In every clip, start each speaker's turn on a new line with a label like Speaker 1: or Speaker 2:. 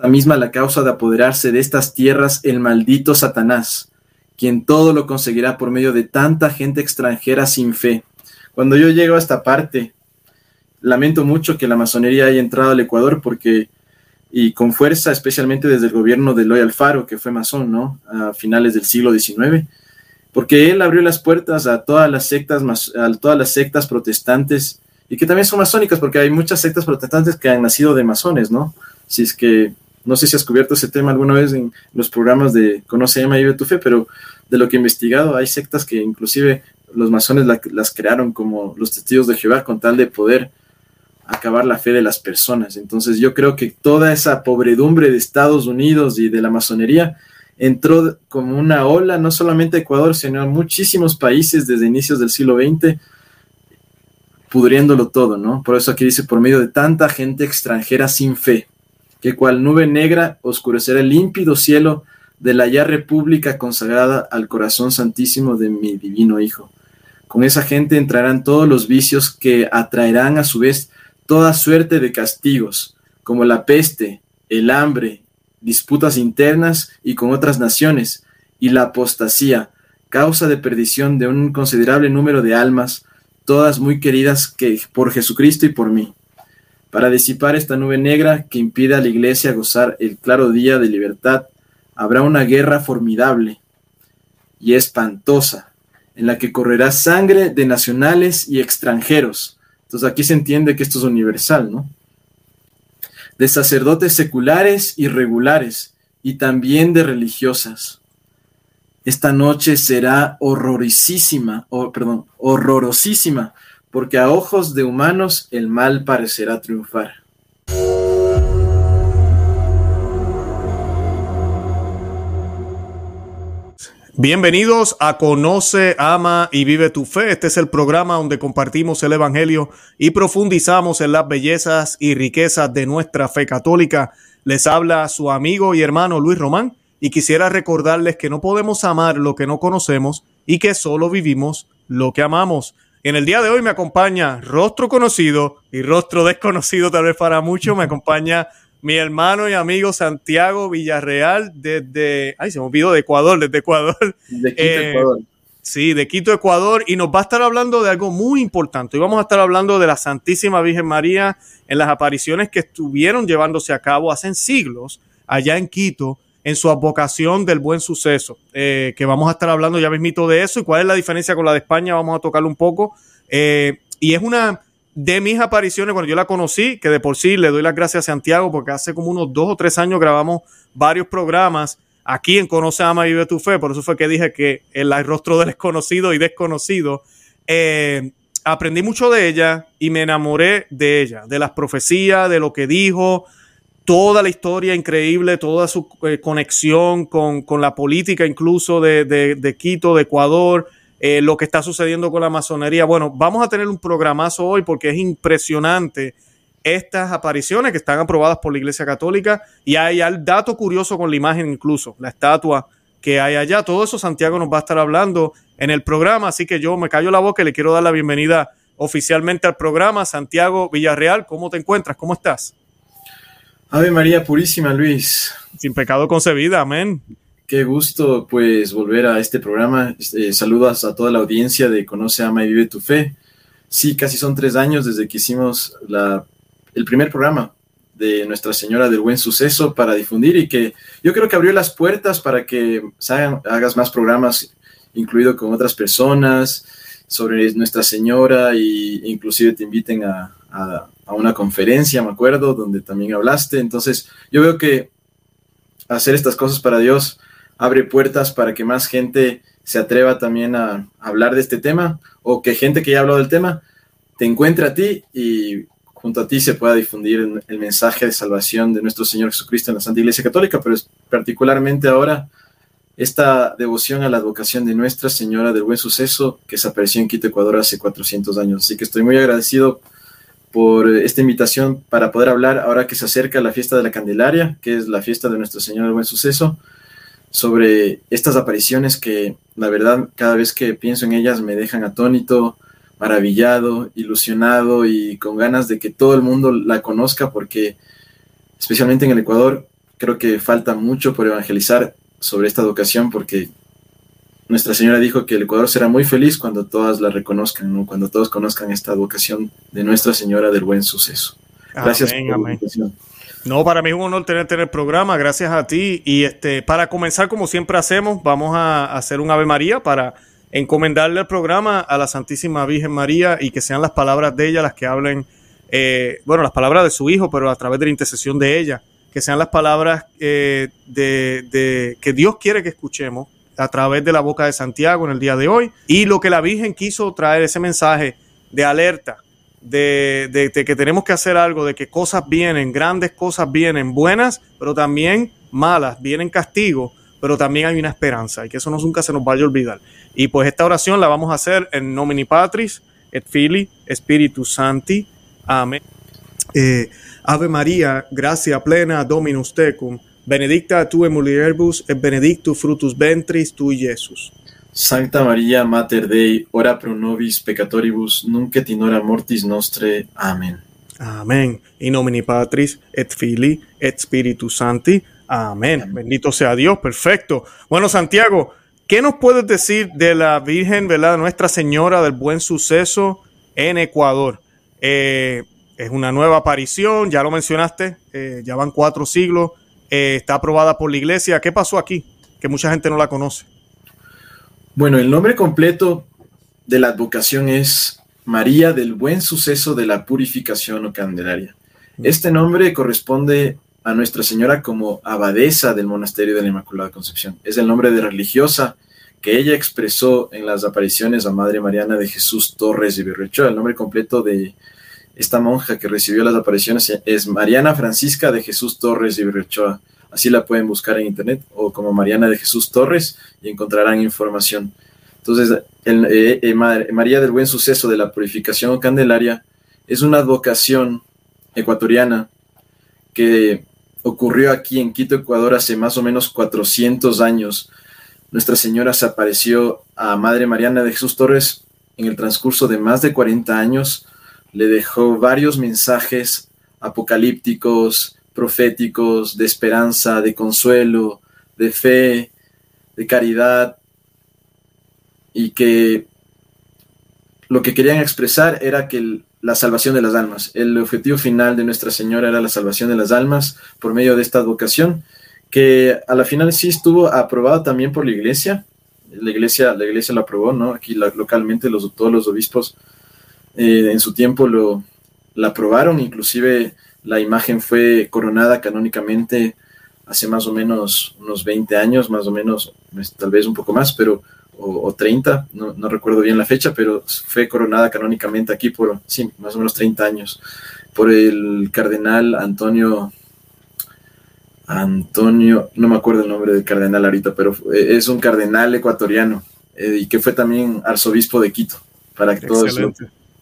Speaker 1: la misma la causa de apoderarse de estas tierras el maldito Satanás, quien todo lo conseguirá por medio de tanta gente extranjera sin fe. Cuando yo llego a esta parte, lamento mucho que la masonería haya entrado al Ecuador porque, y con fuerza, especialmente desde el gobierno de Eloy Alfaro, que fue masón, ¿no? A finales del siglo XIX, porque él abrió las puertas a todas las sectas, a todas las sectas protestantes y que también son masónicas, porque hay muchas sectas protestantes que han nacido de masones, ¿no? Si es que, no sé si has cubierto ese tema alguna vez en los programas de Conoce, Ama y Vive tu Fe, pero de lo que he investigado, hay sectas que inclusive los masones las crearon como los testigos de Jehová con tal de poder acabar la fe de las personas. Entonces yo creo que toda esa pobredumbre de Estados Unidos y de la masonería entró como una ola, no solamente a Ecuador, sino a muchísimos países desde inicios del siglo XX, pudriéndolo todo, ¿no? Por eso aquí dice, por medio de tanta gente extranjera sin fe, que cual nube negra oscurecerá el límpido cielo de la ya república consagrada al corazón santísimo de mi divino Hijo. Con esa gente entrarán todos los vicios que atraerán a su vez toda suerte de castigos, como la peste, el hambre, disputas internas y con otras naciones, y la apostasía, causa de perdición de un considerable número de almas, todas muy queridas que por Jesucristo y por mí. Para disipar esta nube negra que impide a la iglesia gozar el claro día de libertad, habrá una guerra formidable y espantosa, en la que correrá sangre de nacionales y extranjeros, entonces aquí se entiende que esto es universal, ¿no? De sacerdotes seculares y regulares, y también de religiosas. Esta noche será horrorísima, o, perdón, horrorosísima, porque a ojos de humanos el mal parecerá triunfar.
Speaker 2: Bienvenidos a Conoce, Ama y Vive tu Fe. Este es el programa donde compartimos el Evangelio y profundizamos en las bellezas y riquezas de nuestra fe católica. Les habla su amigo y hermano Luis Román y quisiera recordarles que no podemos amar lo que no conocemos y que solo vivimos lo que amamos. En el día de hoy me acompaña rostro conocido y rostro desconocido tal vez para muchos. Me acompaña mi hermano y amigo Santiago Villarreal desde, ay, se me olvidó, de Ecuador, desde Ecuador.
Speaker 1: De Quito, eh, Ecuador.
Speaker 2: Sí, de Quito, Ecuador, y nos va a estar hablando de algo muy importante. Y vamos a estar hablando de la Santísima Virgen María en las apariciones que estuvieron llevándose a cabo hace siglos allá en Quito, en su advocación del buen suceso, eh, que vamos a estar hablando ya mismito de eso y cuál es la diferencia con la de España, vamos a tocarlo un poco. Eh, y es una, de mis apariciones, cuando yo la conocí, que de por sí le doy las gracias a Santiago, porque hace como unos dos o tres años grabamos varios programas aquí en Conoce, Ama y Vive tu Fe, por eso fue que dije que el rostro del desconocido y desconocido, eh, aprendí mucho de ella y me enamoré de ella, de las profecías, de lo que dijo, toda la historia increíble, toda su eh, conexión con, la política incluso de, de Quito, de Ecuador, eh, lo que está sucediendo con la masonería. Bueno, vamos a tener un programazo hoy porque es impresionante estas apariciones que están aprobadas por la Iglesia Católica y hay el dato curioso con la imagen incluso, la estatua que hay allá. Todo eso Santiago nos va a estar hablando en el programa, así que yo me callo la boca y le quiero dar la bienvenida oficialmente al programa. Santiago Villarreal, ¿cómo te encuentras? ¿Cómo estás?
Speaker 1: Ave María Purísima, Luis.
Speaker 2: Sin pecado concebida, amén.
Speaker 1: Qué gusto pues volver a este programa. Eh, saludos a toda la audiencia de Conoce, Ama y Vive tu Fe. Sí, casi son tres años desde que hicimos la, el primer programa de Nuestra Señora del Buen Suceso para difundir y que yo creo que abrió las puertas para que hagas más programas, incluido con otras personas, sobre Nuestra Señora e inclusive te inviten a, a, a una conferencia, me acuerdo, donde también hablaste. Entonces, yo veo que hacer estas cosas para Dios abre puertas para que más gente se atreva también a hablar de este tema o que gente que ya habló del tema te encuentre a ti y junto a ti se pueda difundir el mensaje de salvación de nuestro Señor Jesucristo en la Santa Iglesia Católica, pero particularmente ahora esta devoción a la advocación de Nuestra Señora del Buen Suceso que se apareció en Quito, Ecuador hace 400 años. Así que estoy muy agradecido por esta invitación para poder hablar ahora que se acerca la fiesta de la Candelaria, que es la fiesta de Nuestro Señor del Buen Suceso sobre estas apariciones que la verdad cada vez que pienso en ellas me dejan atónito, maravillado, ilusionado y con ganas de que todo el mundo la conozca porque especialmente en el Ecuador creo que falta mucho por evangelizar sobre esta educación porque nuestra Señora dijo que el Ecuador será muy feliz cuando todas la reconozcan, cuando todos conozcan esta vocación de Nuestra Señora del Buen Suceso. Gracias por
Speaker 2: la invitación. No, para mí es un honor tenerte en el programa, gracias a ti. Y este, para comenzar, como siempre hacemos, vamos a hacer un Ave María para encomendarle el programa a la Santísima Virgen María y que sean las palabras de ella las que hablen, eh, bueno, las palabras de su Hijo, pero a través de la intercesión de ella, que sean las palabras eh, de, que Dios quiere que escuchemos a través de la boca de Santiago en el día de hoy y lo que la Virgen quiso traer ese mensaje de alerta, de, que tenemos que hacer algo, de que cosas vienen, grandes cosas vienen, buenas, pero también malas, vienen castigos, pero también hay una esperanza y que eso nunca se nos vaya a olvidar. Y pues esta oración la vamos a hacer en nomini Patris, et Fili, Spiritus Santi. Amén. Eh, Ave María, gracia plena Dominus tecum, benedicta tu in mulieribus et benedictus frutus ventris tui, Jesús.
Speaker 1: Sancta María, Mater Dei, ora pro nobis peccatoribus, nunc et in hora mortis nostre. Amén.
Speaker 2: Amén. In nomine Patris, et Filii, et Spiritus Sancti. Amén. Bendito sea Dios. Perfecto. Bueno, Santiago, ¿qué nos puedes decir de la Virgen, ¿verdad? Nuestra Señora del Buen Suceso en Ecuador? Eh, es una nueva aparición, ya lo mencionaste, eh, ya van cuatro siglos, eh, está aprobada por la iglesia. ¿Qué pasó aquí? Que mucha gente no la conoce.
Speaker 1: Bueno, el nombre completo de la advocación es María del Buen Suceso de la Purificación o Candelaria. Mm. Este nombre corresponde a Nuestra Señora como abadesa del Monasterio de la Inmaculada Concepción. Es el nombre de religiosa que ella expresó en las apariciones a Madre Mariana de Jesús Torres y Berrechoa. El nombre completo de esta monja que recibió las apariciones es Mariana Francisca de Jesús Torres y Berrechoa. Así la pueden buscar en internet o como Mariana de Jesús Torres y encontrarán información. Entonces, eh, eh, María del Buen Suceso de la Purificación Candelaria es una advocación ecuatoriana que ocurrió aquí en Quito, Ecuador, hace más o menos 400 años. Nuestra Señora se apareció a Madre Mariana de Jesús Torres en el transcurso de más de 40 años. Le dejó varios mensajes apocalípticos, proféticos, de esperanza, de consuelo, de fe, de caridad, y que lo que querían expresar era que la salvación de las almas, el objetivo final de Nuestra Señora era la salvación de las almas por medio de esta advocación, que a la final sí estuvo aprobada también por la iglesia, la iglesia, la iglesia lo aprobó, ¿no? Aquí localmente los, todos los obispos eh, en su tiempo lo la aprobaron, inclusive la imagen fue coronada canónicamente hace más o menos unos 20 años, más o menos, tal vez un poco más, pero o, 30, no, no, recuerdo bien la fecha, pero fue coronada canónicamente aquí por, sí, más o menos 30 años, por el cardenal Antonio, Antonio, no me acuerdo el nombre del cardenal ahorita, pero es un cardenal ecuatoriano eh, y que fue también arzobispo de Quito, para que todos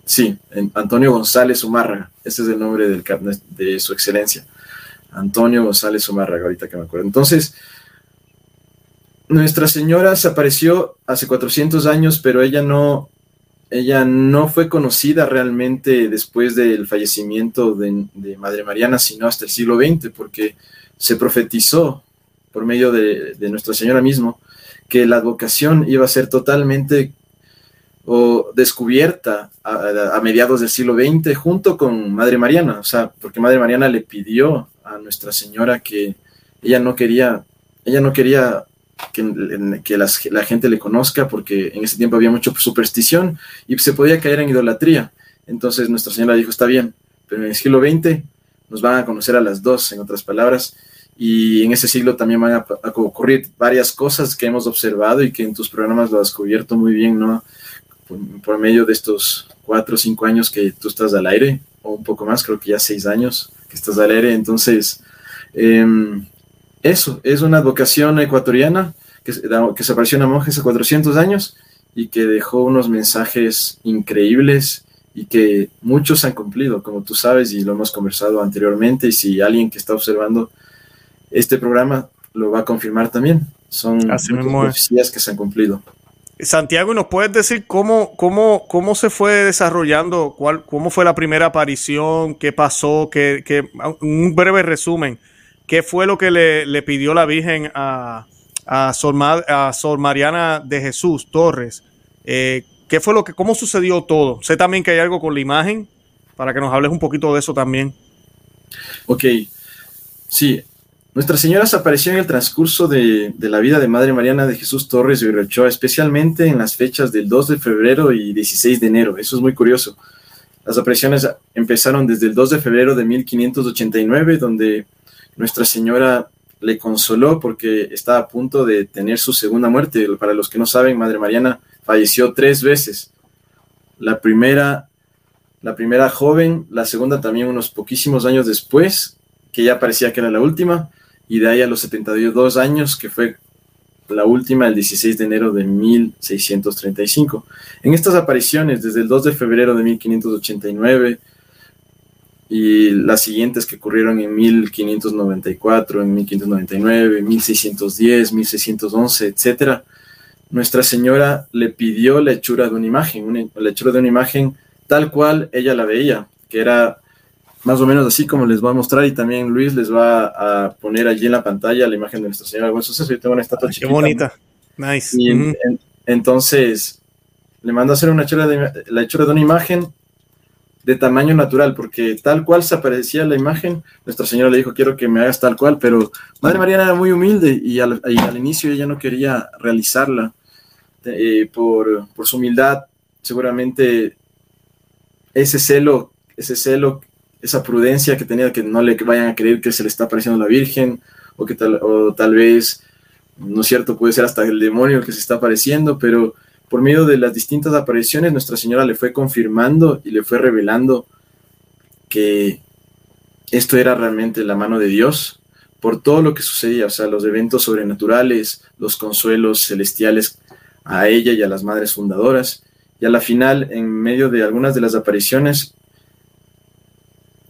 Speaker 1: Sí, Antonio González Zumárraga, ese es el nombre del, de su excelencia. Antonio González Zumárraga, ahorita que me acuerdo. Entonces, Nuestra Señora se apareció hace 400 años, pero ella no, ella no fue conocida realmente después del fallecimiento de, Madre Mariana, sino hasta el siglo XX, porque se profetizó por medio de, de Nuestra Señora mismo que la advocación iba a ser totalmente o descubierta a, mediados del siglo XX junto con Madre Mariana, o sea, porque Madre Mariana le pidió a Nuestra Señora que ella no quería, ella no quería que, la gente le conozca porque en ese tiempo había mucha superstición y se podía caer en idolatría. Entonces Nuestra Señora dijo, está bien, pero en el siglo XX nos van a conocer a las dos, en otras palabras, y en ese siglo también van a, a ocurrir varias cosas que hemos observado y que en tus programas lo has cubierto muy bien, ¿no? Por, medio de estos cuatro o cinco años que tú estás al aire, o un poco más, creo que ya seis años que estás al aire. Entonces, em, eso, es una vocación ecuatoriana que, que se apareció en la monja hace 400 años y que dejó unos mensajes increíbles y que muchos han cumplido, como tú sabes, y lo hemos conversado anteriormente, y si alguien que está observando este programa lo va a confirmar también. Son profecías que se han cumplido.
Speaker 2: Santiago, ¿nos puedes decir cómo, cómo, cómo se fue desarrollando? Cuál, ¿Cómo fue la primera aparición? ¿Qué pasó? ¿Qué, qué, un breve resumen ¿qué fue lo que le, pidió la Virgen a, a, Sor, a Sor Mariana de Jesús Torres? Eh, ¿Qué fue lo que, cómo sucedió todo? Sé también que hay algo con la imagen, para que nos hables un poquito de eso también.
Speaker 1: Ok, sí. Nuestra Señora se apareció en el transcurso de, la vida de Madre Mariana de Jesús Torres de Ochoa, especialmente en las fechas del 2 de febrero y 16 de enero. Eso es muy curioso. Las apariciones empezaron desde el 2 de febrero de 1589, donde Nuestra Señora le consoló porque estaba a punto de tener su segunda muerte. Para los que no saben, Madre Mariana falleció tres veces. La primera, la primera joven, la segunda también unos poquísimos años después, que ya parecía que era la última, y de ahí a los 72 años, que fue la última el 16 de enero de 1635. En estas apariciones, desde el 2 de febrero de 1589 y las siguientes que ocurrieron en 1594, en 1599, 1610, 1611, etcétera, nuestra Señora le pidió la hechura de una imagen, una, la hechura de una imagen tal cual ella la veía, que era más o menos así como les voy a mostrar y también Luis les va a poner allí en la pantalla la imagen de Nuestra Señora de Yo tengo una estatua
Speaker 2: chiquita. Qué bonita, nice.
Speaker 1: Y entonces le mando a hacer una hechura de, la hechura de una imagen de tamaño natural, porque tal cual se aparecía la imagen, Nuestra Señora le dijo, quiero que me hagas tal cual, pero Madre Mariana era muy humilde y al, y al inicio ella no quería realizarla. Eh, por, su humildad, seguramente ese celo, ese celo, esa prudencia que tenía, que no le vayan a creer que se le está apareciendo la Virgen, o que tal, o tal vez, no es cierto, puede ser hasta el demonio que se está apareciendo, pero por medio de las distintas apariciones, Nuestra Señora le fue confirmando y le fue revelando que esto era realmente la mano de Dios por todo lo que sucedía, o sea, los eventos sobrenaturales, los consuelos celestiales a ella y a las madres fundadoras. Y a la final, en medio de algunas de las apariciones,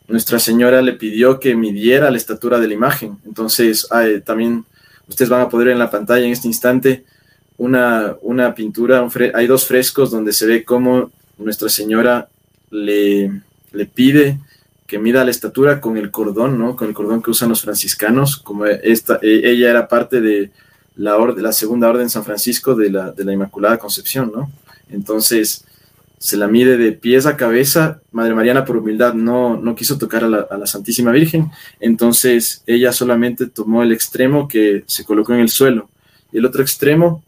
Speaker 1: Nuestra Señora le pidió que midiera la estatura de la imagen. Entonces, también ustedes van a poder ver en la pantalla en este instante una, una pintura, hay dos frescos donde se ve cómo Nuestra Señora le, le pide que mida la estatura con el cordón, ¿no? Con el cordón que usan los franciscanos, como esta, e, ella era parte de, la, la segunda orden San Francisco de la, de la Inmaculada Concepción, ¿no? Entonces se la mide de pies a cabeza. Madre Mariana, por humildad, no, no quiso tocar a la, Santísima Virgen. Entonces ella solamente tomó el extremo que se colocó en el suelo. Y el otro extremo,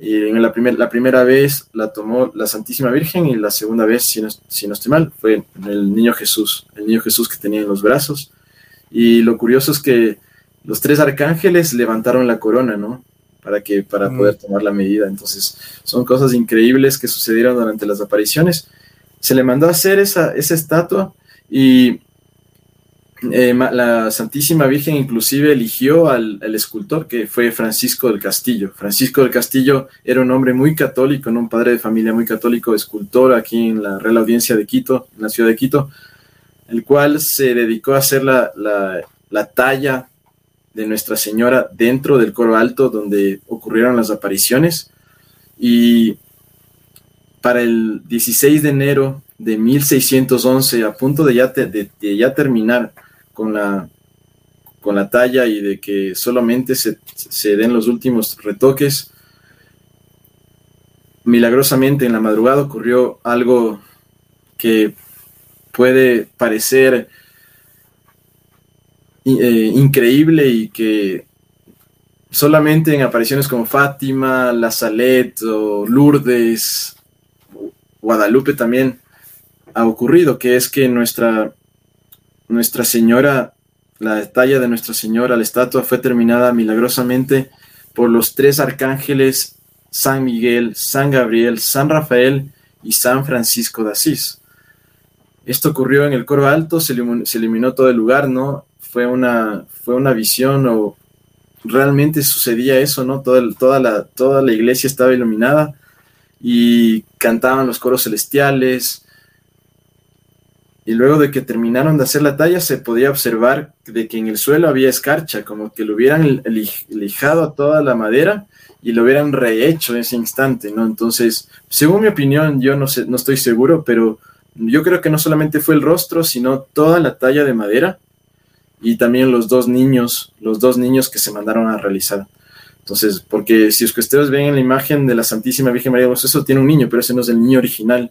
Speaker 1: y en la, primer, la primera vez la tomó la Santísima Virgen y la segunda vez, si no, si no estoy mal, fue el niño Jesús, el niño Jesús que tenía en los brazos. Y lo curioso es que los tres arcángeles levantaron la corona, ¿no? Para, que, para poder tomar la medida. Entonces, son cosas increíbles que sucedieron durante las apariciones. Se le mandó a hacer esa, esa estatua y eh, la Santísima Virgen inclusive eligió al, escultor que fue Francisco del Castillo. Francisco del Castillo era un hombre muy católico, un padre de familia muy católico, escultor aquí en la Real Audiencia de Quito, en la ciudad de Quito, el cual se dedicó a hacer la, la, la talla de Nuestra Señora dentro del coro alto donde ocurrieron las apariciones. Y para el 16 de enero de 1611, a punto de ya, de, ya terminar con la, con la talla y de que solamente se, se den los últimos retoques, milagrosamente en la madrugada ocurrió algo que puede parecer eh, increíble y que solamente en apariciones como Fátima, La Salet o Lourdes, Guadalupe también ha ocurrido, que es que nuestra, nuestra Señora, la talla de Nuestra Señora, la estatua fue terminada milagrosamente por los tres arcángeles San Miguel, San Gabriel, San Rafael y San Francisco de Asís. Esto ocurrió en el coro alto, se, se eliminó todo el lugar, ¿no? Fue una, fue una visión o realmente sucedía eso, ¿no? Toda, toda, la, toda la iglesia estaba iluminada y cantaban los coros celestiales. Y luego de que terminaron de hacer la talla, se podía observar de que en el suelo había escarcha, como que lo hubieran lijado a toda la madera y lo hubieran rehecho en ese instante, ¿no? Entonces, según mi opinión, yo no, sé, no estoy seguro, pero yo creo que no solamente fue el rostro, sino toda la talla de madera y también los dos niños, los dos niños que se mandaron a realizar. Entonces, porque si ustedes ven en la imagen de la Santísima Virgen María de eso tiene un niño, pero ese no es el niño original,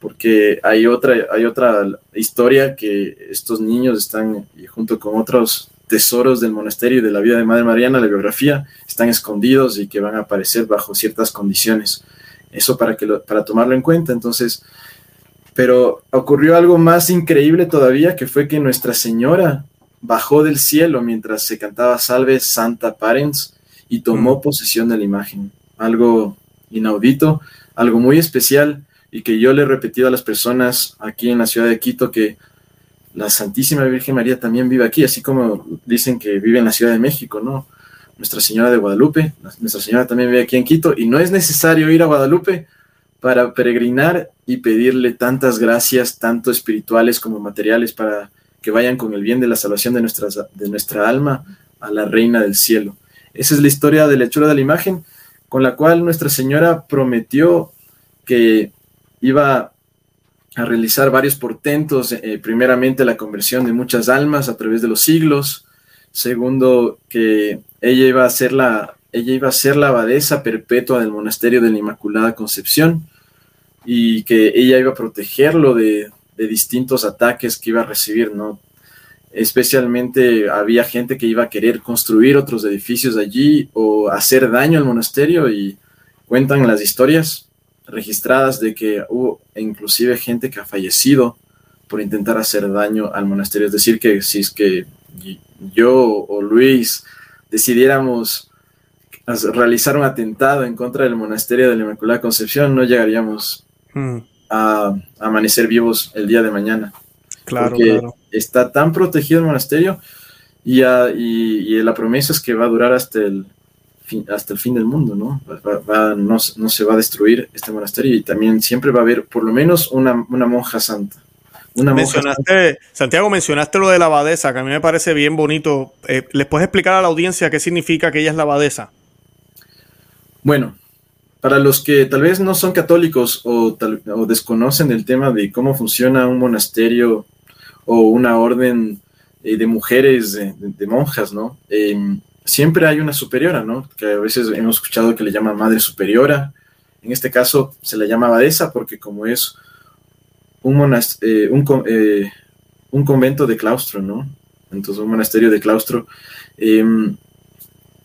Speaker 1: porque hay otra, hay otra historia que estos niños están, junto con otros tesoros del monasterio y de la vida de Madre Mariana, la biografía, están escondidos y que van a aparecer bajo ciertas condiciones. Eso para, que para tomarlo en cuenta. Entonces, pero ocurrió algo más increíble todavía, que fue que Nuestra Señora bajó del cielo mientras se cantaba Salve Santa Parens y tomó posesión de la imagen. Algo inaudito, algo muy especial y que yo le he repetido a las personas aquí en la ciudad de Quito que la Santísima Virgen María también vive aquí, así como dicen que vive en la Ciudad de México, ¿no? Nuestra Señora de Guadalupe, Nuestra Señora también vive aquí en Quito y no es necesario ir a Guadalupe para peregrinar y pedirle tantas gracias, tanto espirituales como materiales, para que vayan con el bien de la salvación de, de nuestra alma a la Reina del Cielo. Esa es la historia de la hechura de la imagen, con la cual Nuestra Señora prometió que iba a realizar varios portentos, eh, primeramente la conversión de muchas almas a través de los siglos, segundo que ella iba a ser la, ella iba a ser la abadesa perpetua del monasterio de la Inmaculada Concepción y que ella iba a protegerlo de, de distintos ataques que iba a recibir, ¿no? especialmente había gente que iba a querer construir otros edificios allí o hacer daño al monasterio y cuentan las historias registradas de que hubo inclusive gente que ha fallecido por intentar hacer daño al monasterio. Es decir, que si es que yo o Luis decidiéramos realizar un atentado en contra del monasterio de la Inmaculada Concepción, no llegaríamos hmm. A amanecer vivos el día de mañana.
Speaker 2: Claro, claro.
Speaker 1: Está tan protegido el monasterio y, y, la promesa es que va a durar hasta el fin, hasta el fin del mundo, ¿no? no, se va a destruir este monasterio y también siempre va a haber por lo menos una, monja santa. Una
Speaker 2: mencionaste, Santiago, mencionaste lo de la abadesa, que a mí me parece bien bonito. Eh, ¿Les puedes explicar a la audiencia qué significa que ella es la abadesa?
Speaker 1: Bueno, para los que tal vez no son católicos o, o desconocen el tema de cómo funciona un monasterio o una orden eh, de mujeres, de, monjas, ¿no? Em, siempre hay una superiora, ¿no? Que a veces hemos escuchado que le llaman madre superiora. En este caso se le llama abadesa porque como es un, eh, eh, un, convento de claustro, ¿no? Entonces un monasterio de claustro. Em,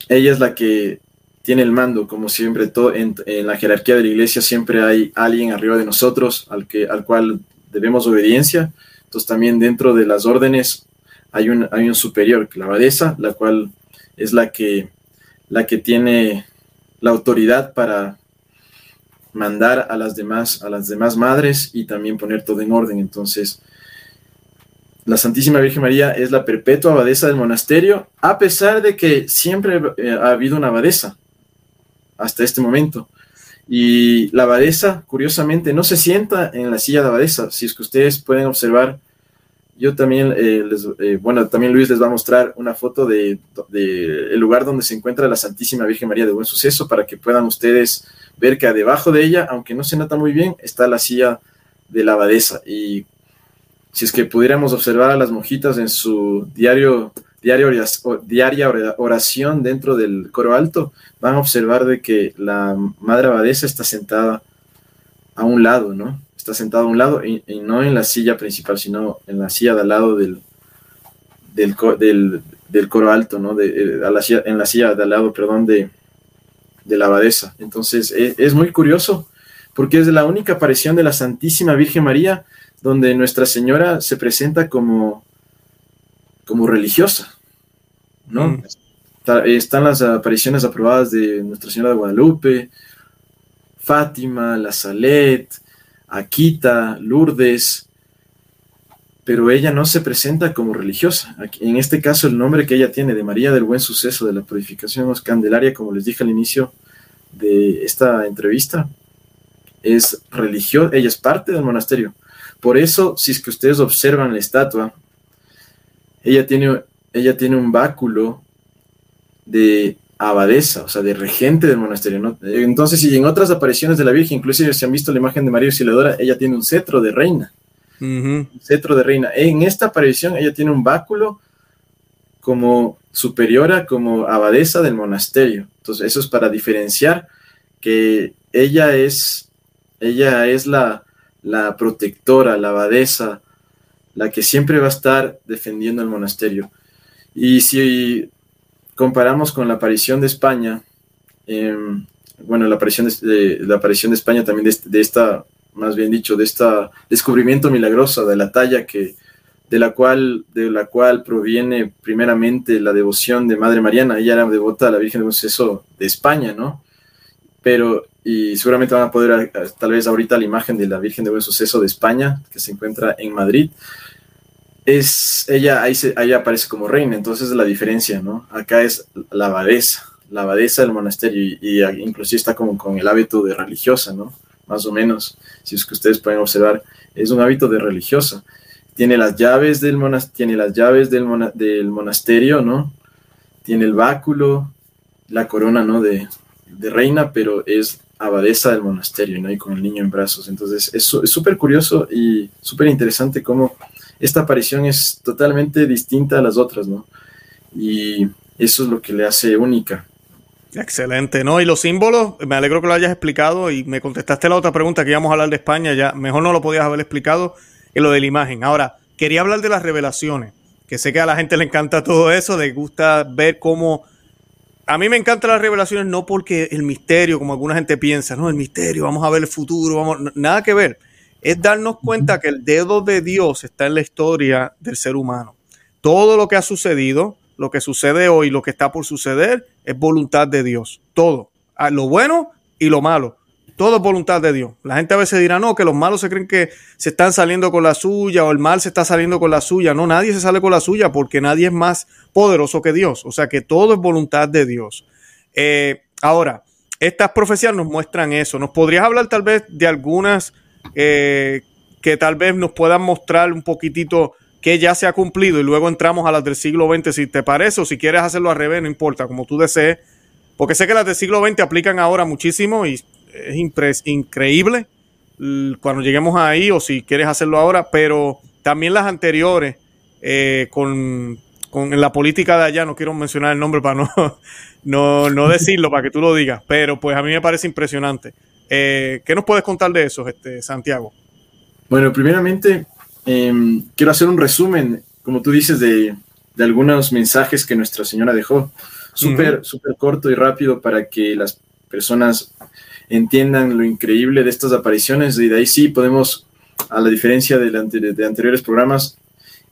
Speaker 1: ella es la que tiene el mando, como siempre, todo, en, la jerarquía de la iglesia siempre hay alguien arriba de nosotros al, que, al cual debemos obediencia entonces también dentro de las órdenes hay un, hay un superior, la abadesa, la cual es la que, la que tiene la autoridad para mandar a las demás, a las demás madres y también poner todo en orden. Entonces, la Santísima Virgen María es la perpetua abadesa del monasterio, a pesar de que siempre eh, ha habido una abadesa hasta este momento. Y la abadesa, curiosamente, no se sienta en la silla de abadesa. Si es que ustedes pueden observar, yo también, eh, les, eh, bueno, también Luis les va a mostrar una foto de, el lugar donde se encuentra la Santísima Virgen María de Buen Suceso para que puedan ustedes ver que debajo de ella, aunque no se nota muy bien, está la silla de la abadesa. Y si es que pudiéramos observar a las monjitas en su diario diaria oración dentro del coro alto, van a observar de que la madre abadesa está sentada a un lado, ¿no? Está sentada a un lado y, no en la silla principal, sino en la silla de al lado del, del, coro alto, ¿no? De, eh, en la silla de al lado, perdón, de, de la abadesa. Entonces, es, es muy curioso porque es la única aparición de la Santísima Virgen María donde Nuestra Señora se presenta como como religiosa, ¿no? Mm. están las apariciones aprobadas de Nuestra Señora de Guadalupe, Fátima, La Salet, Aquita, Lourdes, pero ella no se presenta como religiosa. En este caso, el nombre que ella tiene de María del Buen Suceso de la Purificación Candelaria, como les dije al inicio de esta entrevista, es religiosa, ella es parte del monasterio. Por eso, si es que ustedes observan la estatua, ella tiene, ella tiene un báculo de abadesa, o sea, de regente del monasterio. Entonces, y en otras apariciones de la Virgen, inclusive se han visto la imagen de María Auxiliadora, ella tiene un cetro de reina. Cetro de reina. En esta aparición, ella tiene un báculo como superiora, como abadesa del monasterio. Entonces, eso es para diferenciar que ella es, ella es la, la protectora, la abadesa, la que siempre va a estar defendiendo el monasterio. Y si comparamos con la aparición de España, em, bueno, la aparición de, la aparición de España también de, esta, más bien dicho, de este descubrimiento milagroso de la talla que, de la cual, de la cual proviene primeramente la devoción de Madre Mariana. Ella era devota a la Virgen de Buen de España, ¿no? Pero, y seguramente van a poder, tal vez ahorita la imagen de la Virgen de Buen Suceso de España, que se encuentra en Madrid, es, ella ahí, se, ahí aparece como reina, entonces es la diferencia, ¿no? Acá es la abadesa, la abadesa del monasterio, y, inclusive está como con el hábito de religiosa, ¿no? Más o menos, si es que ustedes pueden observar, es un hábito de religiosa. Tiene las llaves del, tiene las llaves del, del monasterio, ¿no? Tiene el báculo, la corona, ¿no? De, de reina, pero es abadesa del monasterio, ¿no? Y con el niño en brazos. Entonces, es súper curioso y súper interesante cómo esta aparición es totalmente distinta a las otras, ¿no? Y eso es lo que le hace única.
Speaker 2: Excelente, ¿no? Y los símbolos, me alegro que lo hayas explicado y me contestaste la otra pregunta que íbamos a hablar de España, ya mejor no lo podías haber explicado en lo de la imagen. Ahora, quería hablar de las revelaciones, que sé que a la gente le encanta todo eso, le gusta ver cómo... A mí me encantan las revelaciones no porque el misterio, como alguna gente piensa, no, el misterio, vamos a ver el futuro, vamos, nada que ver es darnos cuenta que el dedo de Dios está en la historia del ser humano. Todo lo que ha sucedido, lo que sucede hoy, lo que está por suceder, es voluntad de Dios. Todo. Ah, lo bueno y lo malo. Todo es voluntad de Dios. La gente a veces dirá, no, que los malos se creen que se están saliendo con la suya o el mal se está saliendo con la suya. No, nadie se sale con la suya porque nadie es más poderoso que Dios. O sea que todo es voluntad de Dios. Eh, ahora, estas profecías nos muestran eso. ¿Nos podrías hablar tal vez de algunas eh, que tal vez nos puedan mostrar un poquitito que ya se ha cumplido y luego entramos a las del siglo XX si te parece o si quieres hacerlo al revés, no importa, como tú desees, porque sé que las del siglo XX aplican ahora muchísimo y es increíble cuando lleguemos ahí o si quieres hacerlo ahora, pero también las anteriores eh, con, con la política de allá, no quiero mencionar el nombre para no, no, no decirlo, para que tú lo digas, pero pues a mí me parece impresionante. Eh, ¿Qué nos puedes contar de eso, este, Santiago?
Speaker 1: Bueno, primeramente, em, quiero hacer un resumen, como tú dices, de, algunos mensajes que Nuestra Señora dejó. Súper, súper corto y rápido para que las personas entiendan lo increíble de estas apariciones y de ahí sí podemos, a la diferencia de, de anteriores programas,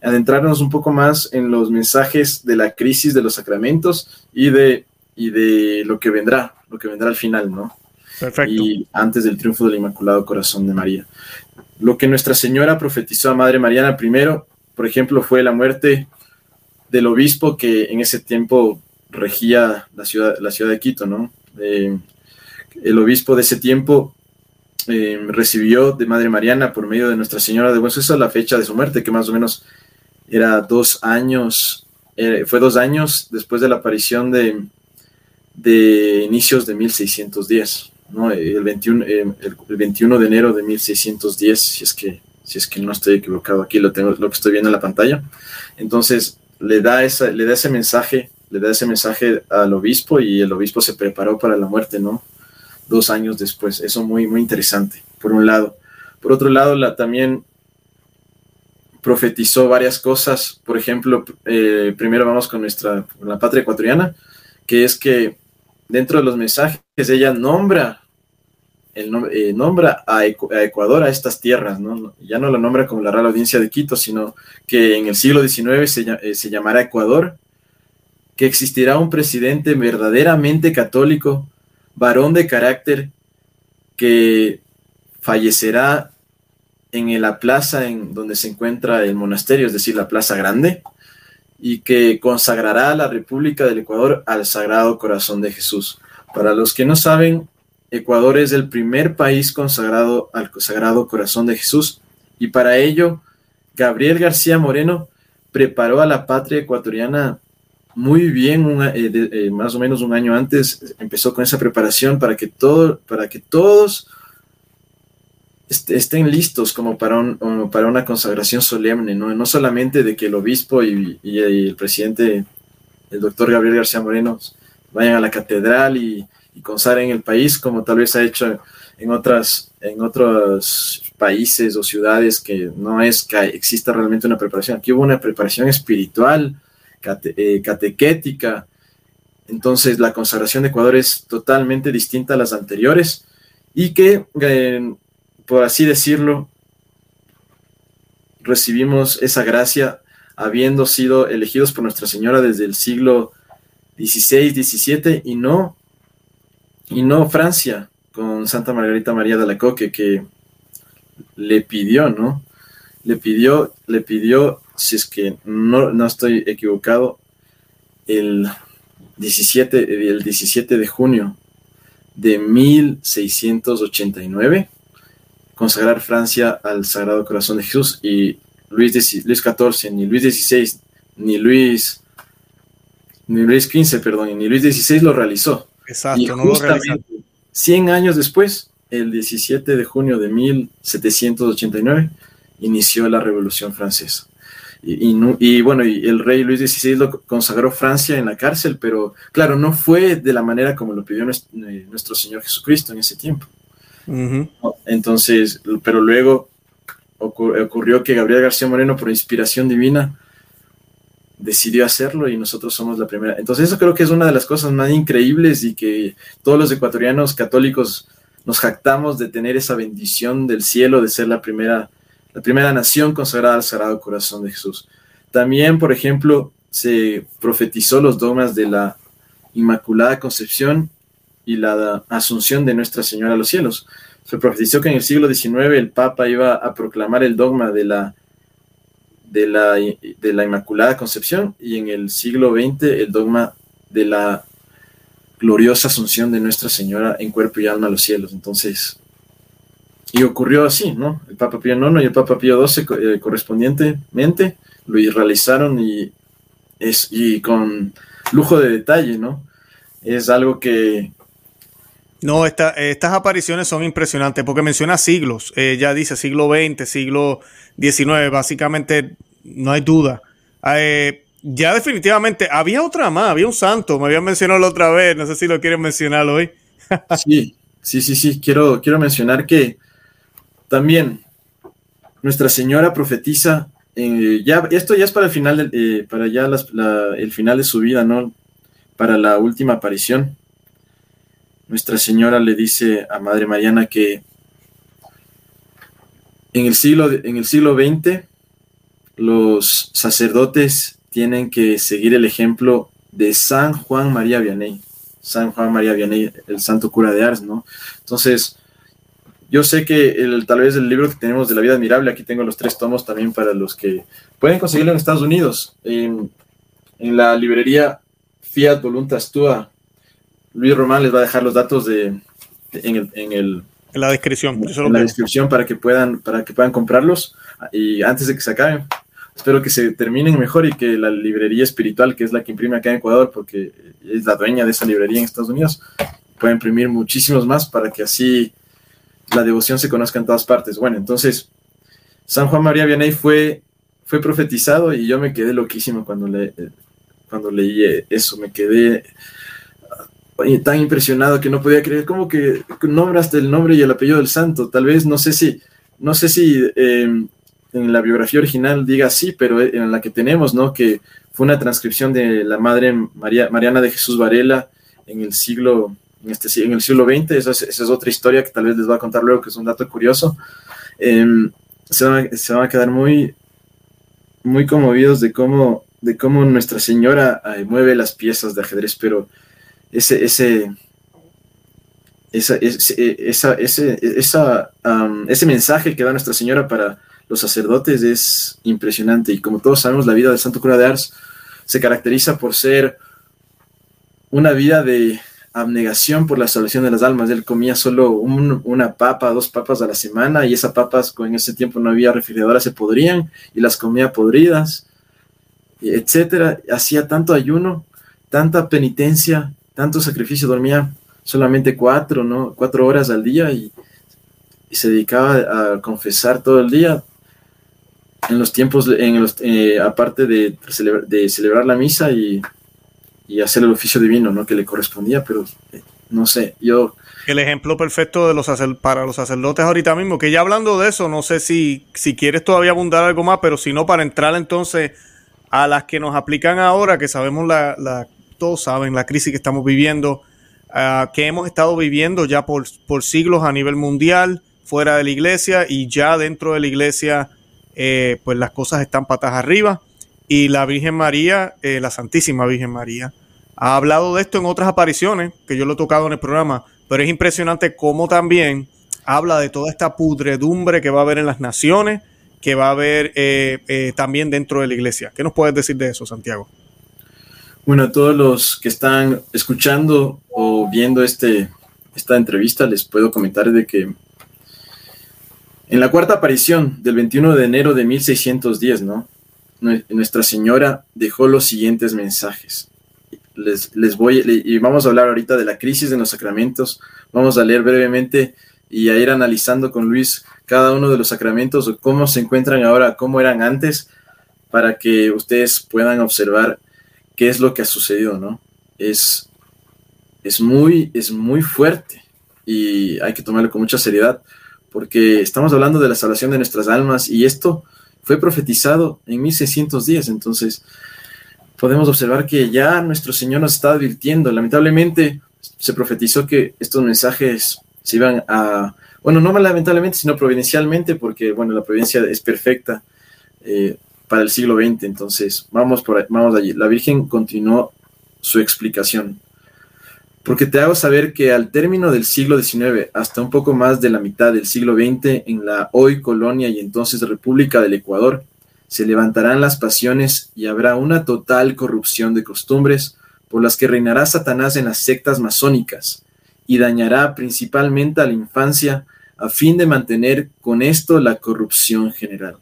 Speaker 1: adentrarnos un poco más en los mensajes de la crisis de los sacramentos y de, y de lo que vendrá, lo que vendrá al final, ¿no? y antes del triunfo del Inmaculado Corazón de María. Lo que Nuestra Señora profetizó a Madre Mariana primero, por ejemplo, fue la muerte del obispo que en ese tiempo regía la ciudad, la ciudad de Quito, ¿no? Eh, el obispo de ese tiempo eh, recibió de Madre Mariana por medio de Nuestra Señora de Buen Suceso la fecha de su muerte, que más o menos era dos años, eh, fue dos años después de la aparición de, de inicios de 1610. El 21, eh, el, 21 de enero de 1610, si es que, si es que no estoy equivocado aquí, lo, tengo, lo que estoy viendo en la pantalla. Entonces, le da, esa, le da ese mensaje, le da ese mensaje al obispo y el obispo se preparó para la muerte, ¿no? Dos años después. Eso muy, muy interesante, por un lado. Por otro lado, la, también profetizó varias cosas. Por ejemplo, eh, primero vamos con nuestra, la patria ecuatoriana, que es que dentro de los mensajes ella nombra, el, eh, nombra a, Ecuador, a estas tierras, ¿no? ya no la nombra como la Real Audiencia de Quito, sino que en el siglo XIX se, eh, se llamará Ecuador, que existirá un presidente verdaderamente católico, varón de carácter, que fallecerá en la plaza en donde se encuentra el monasterio, es decir, la plaza grande, y que consagrará a la República del Ecuador al Sagrado Corazón de Jesús. Para los que no saben, Ecuador es el primer país consagrado al Sagrado Corazón de Jesús y para ello Gabriel García Moreno preparó a la patria ecuatoriana muy bien, eh, eh, más o menos un año antes, empezó con esa preparación para que, todo, para que todos estén listos como para, un, para una consagración solemne, ¿no? no solamente de que el obispo y, el presidente el doctor Gabriel García Moreno, vayan a la catedral y, y consagren el país, como tal vez ha hecho en otras en otros países o ciudades que no es que exista realmente una preparación. Aquí hubo una preparación espiritual, eh, catequética. Entonces la consagración de Ecuador es totalmente distinta a las anteriores y que, eh, por así decirlo, recibimos esa gracia habiendo sido elegidos por Nuestra Señora desde el siglo XVI, XVII y no, y no Francia con Santa Margarita María de la Coque que le pidió, ¿no? Le pidió, le pidió, si es que no, no estoy equivocado, el 17, el 17 de junio de 1689, consagrar Francia al Sagrado Corazón de Jesús y Luis, Luis XIV, ni Luis XVI, ni Luis, ni Luis XV, perdón, ni Luis XVI lo realizó.
Speaker 2: Exacto, no lo realizó.
Speaker 1: 100 años después, el 17 de junio de 1789, inició la Revolución Francesa. Y, bueno, y el rey Luis XVI lo consagró Francia en la cárcel, pero claro, no fue de la manera como lo pidió eh, nuestro, Señor Jesucristo en ese tiempo. Entonces, pero luego ocurrió que Gabriel García Moreno, por inspiración divina, decidió hacerlo y nosotros somos la primera. Entonces, eso creo que es una de las cosas más increíbles y que todos los ecuatorianos católicos nos jactamos de tener esa bendición del cielo, de ser la primera la primera nación consagrada al Sagrado Corazón de Jesús. También, por ejemplo, se profetizó los dogmas de la Inmaculada Concepción y la Asunción de Nuestra Señora a los cielos. Se profetizó que en el siglo XIX el Papa iba a proclamar el dogma de la, de la, de la Inmaculada Concepción y en el siglo XX el dogma de la gloriosa Asunción de Nuestra Señora en cuerpo y alma a los cielos. Entonces, y ocurrió así, ¿no? El Papa Pío IX y el Papa Pío XII eh, correspondientemente lo realizaron y, es, y con lujo de detalle, ¿no? Es algo que...
Speaker 2: No, estas apariciones son impresionantes porque menciona siglos, eh, ya dice siglo XX, siglo XIX, básicamente no hay duda. Eh, ya definitivamente, había otra más, había un santo, me habían mencionado la otra vez, no sé si lo quieren mencionar hoy.
Speaker 1: sí, sí, sí, sí, quiero, quiero mencionar que también, Nuestra Señora profetiza, eh, ya, esto ya es para el final, eh, para ya el final de su vida, ¿no? Para la última aparición. Nuestra Señora le dice a Madre Mariana que en el siglo, en el siglo XX los sacerdotes tienen que seguir el ejemplo de San Juan María Vianney. San Juan María Vianney, el santo cura de Ars, ¿no? Entonces, yo sé que el, tal vez el libro que tenemos de la vida admirable, aquí tengo los tres tomos también para los que pueden conseguirlo en Estados Unidos, en, la librería Fiat Voluntas Tua. Luis Román les va a dejar los datos de, en, el, en,
Speaker 2: la descripción.
Speaker 1: En, la descripción para que, puedan, para que puedan comprarlos y antes de que se acaben. Espero que se terminen mejor y que la librería espiritual, que es la que imprime acá en Ecuador, porque es la dueña de esa librería en Estados Unidos, pueda imprimir muchísimos más para que así la devoción se conozca en todas partes. Bueno, entonces, San Juan María Vianney fue, fue profetizado y yo me quedé loquísimo cuando, le, cuando leí eso, me quedé tan impresionado que no podía creer, ¿cómo que nombraste el nombre y el apellido del santo? Tal vez, no sé si, no sé si em, en la biografía original diga sí, pero en la que tenemos, ¿no? Que fue una transcripción de la Madre María, Mariana de Jesús Varela en el siglo en, este, en el siglo XX, esa es, otra historia que tal vez les voy a contar luego, que es un dato curioso, em, se, van, a quedar muy, muy conmovidos de cómo, de cómo Nuestra Señora mueve las piezas de ajedrez, pero ese, ese, esa, esa, ese, ese mensaje que da Nuestra Señora para los sacerdotes es impresionante. Y como todos sabemos la vida del Santo Cura de Ars se caracteriza por ser una vida de, abnegación por la salvación de las almas. Él comía solo una papa, dos papas a la semana y esas papas, en ese tiempo no había refrigeradora, se podrían y las comía podridas, etcétera. Hacía tanto ayuno, tanta penitencia, tanto sacrificio, dormía solamente cuatro, ¿no? Cuatro horas al día y, se dedicaba a confesar todo el día. En los tiempos, en los, eh, aparte de, de celebrar la misa y y hacer el oficio divino, ¿no? Que le correspondía, pero eh, no sé, yo...
Speaker 2: El ejemplo perfecto de los para los sacerdotes ahorita mismo, que ya hablando de eso, no sé si, si quieres todavía abundar algo más, pero si no, para entrar entonces a las que nos aplican ahora, que sabemos la, la todos saben la crisis que estamos viviendo, uh, que hemos estado viviendo ya por, por siglos a nivel mundial, fuera de la iglesia y ya dentro de la iglesia, eh, pues las cosas están patas arriba. Y la Virgen María, eh, la Santísima Virgen María, ha hablado de esto en otras apariciones, que yo lo he tocado en el programa, pero es impresionante cómo también habla de toda esta pudredumbre que va a haber en las naciones, que va a haber eh, también dentro de la iglesia. ¿Qué nos puedes decir de eso, Santiago?
Speaker 1: Bueno, a todos los que están escuchando o viendo este, esta entrevista, les puedo comentar de que en la cuarta aparición del 21 de enero de 1610, ¿no? Nuestra Señora dejó los siguientes mensajes. Les, les voy, y vamos a hablar ahorita de la crisis de los sacramentos. Vamos a leer brevemente y a ir analizando con Luis cada uno de los sacramentos o cómo se encuentran ahora, cómo eran antes, para que ustedes puedan observar qué es lo que ha sucedido, ¿no? Es, es, muy, es muy fuerte y hay que tomarlo con mucha seriedad porque estamos hablando de la salvación de nuestras almas y esto fue profetizado en 1610, entonces podemos observar que ya nuestro Señor nos está advirtiendo. Lamentablemente se profetizó que estos mensajes se iban a, bueno, no lamentablemente, sino providencialmente, porque, bueno, la providencia es perfecta eh, para el siglo XX, entonces vamos, por, vamos allí. La Virgen continuó su explicación porque te hago saber que al término del siglo XIX hasta un poco más de la mitad del siglo XX en la hoy colonia y entonces República del Ecuador, se levantarán las pasiones y habrá una total corrupción de costumbres por las que reinará Satanás en las sectas masónicas y dañará principalmente a la infancia a fin de mantener con esto la corrupción general.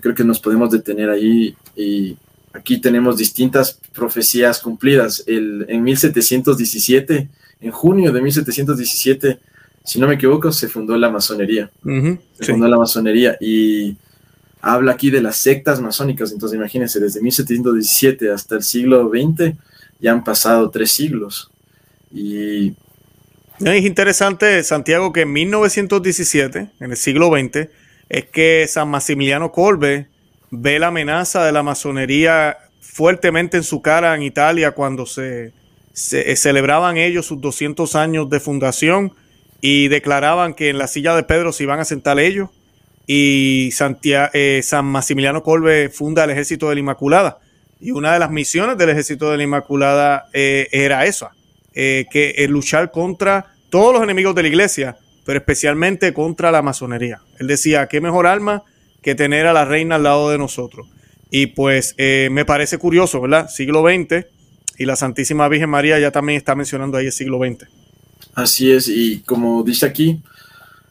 Speaker 1: creo que nos podemos detener ahí y aquí tenemos distintas profecías cumplidas. El, en 1717, en junio de 1717, si no me equivoco, se fundó la masonería. se fundó la masonería y habla aquí de las sectas masónicas. Entonces, imagínense, desde 1717 hasta el siglo XX ya han pasado tres siglos. Y.
Speaker 2: Es interesante, Santiago, que en 1917, en el siglo XX, es que San Maximiliano Kolbe ve la amenaza de la masonería fuertemente en su cara en Italia cuando se, eh, celebraban ellos sus 200 años de fundación y declaraban que en la silla de Pedro se iban a sentar ellos y eh, San Maximiliano Colbe funda el ejército de la Inmaculada y una de las misiones del ejército de la Inmaculada eh, era esa, que luchar contra todos los enemigos de la iglesia, pero especialmente contra la masonería. Él decía, ¿qué mejor arma que tener a la reina al lado de nosotros. Y pues eh, me parece curioso, ¿verdad? Siglo XX y la Santísima Virgen María ya también está mencionando ahí el siglo XX.
Speaker 1: Así es, y como dice aquí,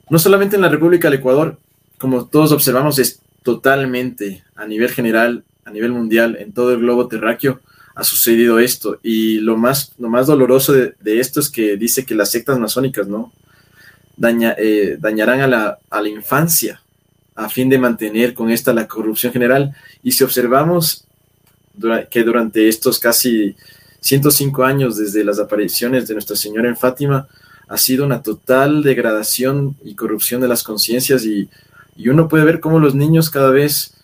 Speaker 1: no solamente en la República del Ecuador, como todos observamos, es totalmente a nivel general, a nivel mundial, en todo el globo terráqueo, ha sucedido esto. Y lo más, lo más doloroso de, esto es que dice que las sectas masónicas, ¿no? Daña, eh, dañarán a la, a la infancia, a fin de mantener con esta la corrupción general. Y si observamos que durante estos casi 105 años desde las apariciones de Nuestra Señora en Fátima, ha sido una total degradación y corrupción de las conciencias y, uno puede ver cómo los niños cada vez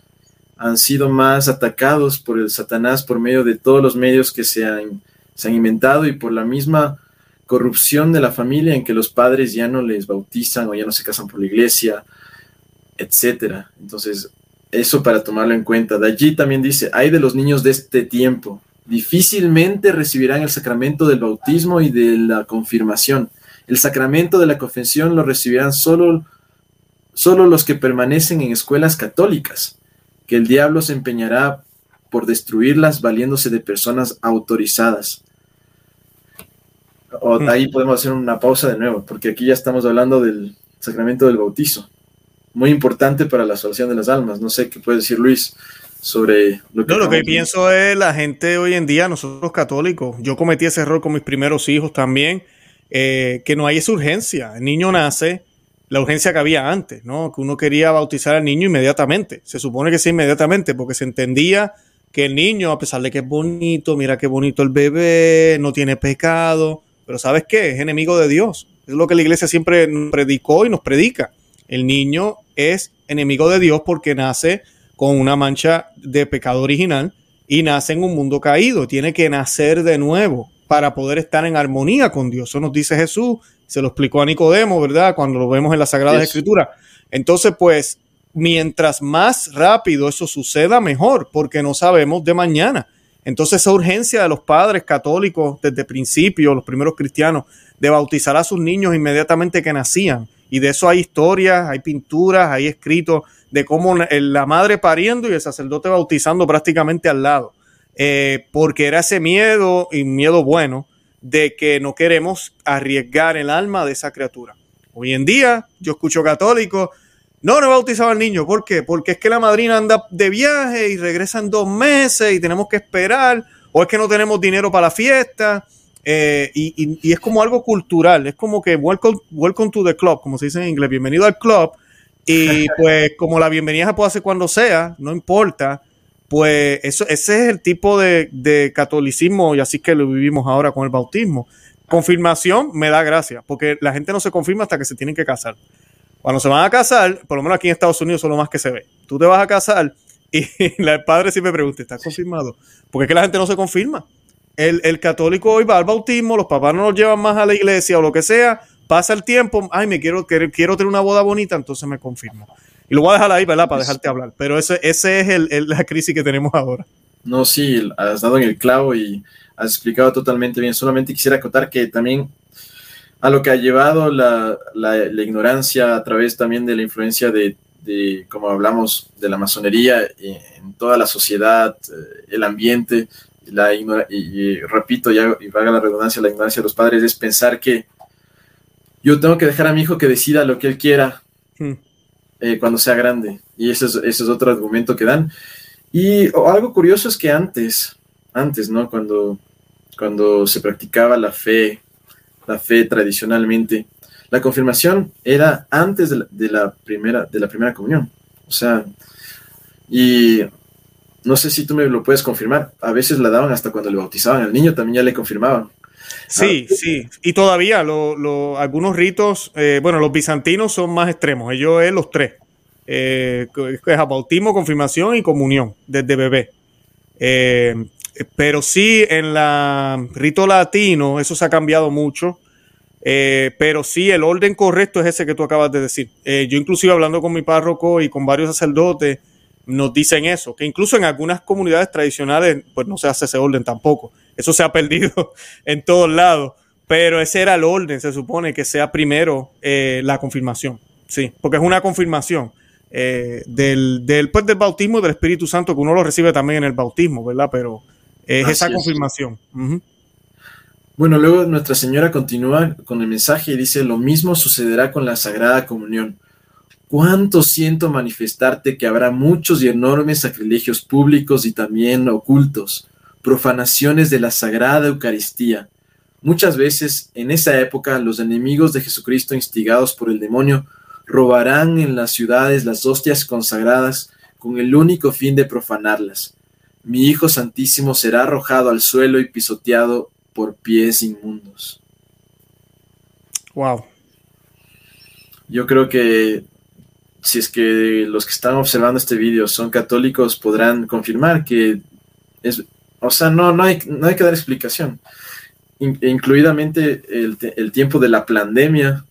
Speaker 1: han sido más atacados por el Satanás por medio de todos los medios que se han, se han inventado y por la misma corrupción de la familia en que los padres ya no les bautizan o ya no se casan por la iglesia etcétera. Entonces, eso para tomarlo en cuenta. De allí también dice, hay de los niños de este tiempo, difícilmente recibirán el sacramento del bautismo y de la confirmación. El sacramento de la confesión lo recibirán solo, solo los que permanecen en escuelas católicas, que el diablo se empeñará por destruirlas valiéndose de personas autorizadas. O hmm. ahí podemos hacer una pausa de nuevo, porque aquí ya estamos hablando del sacramento del bautizo muy importante para la salvación de las almas. No sé qué puede decir Luis sobre
Speaker 2: lo que... No, lo que pienso es la gente hoy en día, nosotros católicos, yo cometí ese error con mis primeros hijos también, eh, que no hay esa urgencia. El niño nace, la urgencia que había antes, ¿no? Que uno quería bautizar al niño inmediatamente. Se supone que sí inmediatamente, porque se entendía que el niño, a pesar de que es bonito, mira qué bonito el bebé, no tiene pecado, pero ¿sabes qué? Es enemigo de Dios. Es lo que la iglesia siempre predicó y nos predica. El niño es enemigo de Dios porque nace con una mancha de pecado original y nace en un mundo caído. Tiene que nacer de nuevo para poder estar en armonía con Dios. Eso nos dice Jesús, se lo explicó a Nicodemo, ¿verdad? Cuando lo vemos en las Sagradas Escrituras. Entonces, pues, mientras más rápido eso suceda, mejor, porque no sabemos de mañana. Entonces, esa urgencia de los padres católicos desde principio, los primeros cristianos, de bautizar a sus niños inmediatamente que nacían. Y de eso hay historias, hay pinturas, hay escritos de cómo la madre pariendo y el sacerdote bautizando prácticamente al lado. Eh, porque era ese miedo y miedo bueno de que no queremos arriesgar el alma de esa criatura. Hoy en día yo escucho católicos, no, no bautizaba al niño, ¿por qué? Porque es que la madrina anda de viaje y regresa en dos meses y tenemos que esperar, o es que no tenemos dinero para la fiesta, eh, y, es como algo cultural, es como que welcome, welcome to the club, como se dice en inglés, bienvenido al club, y pues como la bienvenida se puede hacer cuando sea, no importa, pues eso, ese es el tipo de, catolicismo y así que lo vivimos ahora con el bautismo. Confirmación me da gracia, porque la gente no se confirma hasta que se tienen que casar. Cuando se van a casar, por lo menos aquí en Estados Unidos son lo más que se ve. Tú te vas a casar y el padre siempre pregunta, ¿estás confirmado? Porque es que la gente no se confirma. El, el católico hoy va al bautismo, los papás no los llevan más a la iglesia o lo que sea, pasa el tiempo, ay, me quiero, quiero, quiero tener una boda bonita, entonces me confirmo. Y lo voy a dejar ahí, ¿verdad? Para dejarte hablar. Pero ese, ese es el, la crisis que tenemos ahora.
Speaker 1: No, sí, has dado en el clavo y has explicado totalmente bien. Solamente quisiera acotar que también a lo que ha llevado la, la, ignorancia a través también de la influencia de, de, como hablamos, de la masonería en toda la sociedad, eh, el ambiente, la y, repito, ya, y valga la redundancia, la ignorancia de los padres es pensar que yo tengo que dejar a mi hijo que decida lo que él quiera. Hmm. Eh, cuando sea grande. Y ese es, ese es otro argumento que dan. Y algo curioso es que antes, antes, ¿no? Cuando, cuando se practicaba la fe, la fe tradicionalmente, la confirmación era antes de la, primera, de la primera comunión. O sea, y no sé si tú me lo puedes confirmar. A veces la daban hasta cuando le bautizaban al niño, también ya le confirmaban.
Speaker 2: Sí, sí. Y todavía lo, algunos ritos, eh, bueno, los bizantinos son más extremos. Ellos es los tres. Eh, es bautismo, confirmación y comunión desde bebé. Eh, pero sí, en la rito latino eso se ha cambiado mucho. pero sí, el orden correcto es ese que tú acabas de decir. yo inclusive hablando con mi párroco y con varios sacerdotes, nos dicen eso, que incluso en algunas comunidades tradicionales, pues no se hace ese orden tampoco. Eso se ha perdido en todos lados. Pero ese era el orden, se supone que sea primero eh, la confirmación. Sí, porque es una confirmación eh, del, del, pues, del bautismo del Espíritu Santo, que uno lo recibe también en el bautismo, ¿verdad? Pero es esa confirmación.
Speaker 1: Bueno, luego Nuestra Señora continúa con el mensaje y dice, lo mismo sucederá con la Sagrada Comunión. ¿Cuánto siento manifestarte que habrá muchos y enormes sacrilegios públicos y también ocultos? Profanaciones de la Sagrada Eucaristía. Muchas veces en esa época los enemigos de Jesucristo instigados por el demonio robarán en las ciudades las hostias consagradas con el único fin de profanarlas. Mi Hijo Santísimo será arrojado al suelo y pisoteado por pies inmundos.
Speaker 2: Wow.
Speaker 1: Yo creo que si es que los que están observando este vídeo son católicos, podrán confirmar que es, o sea, no, no, hay, no hay que dar explicación. incluidamente el, tiempo de la pandemia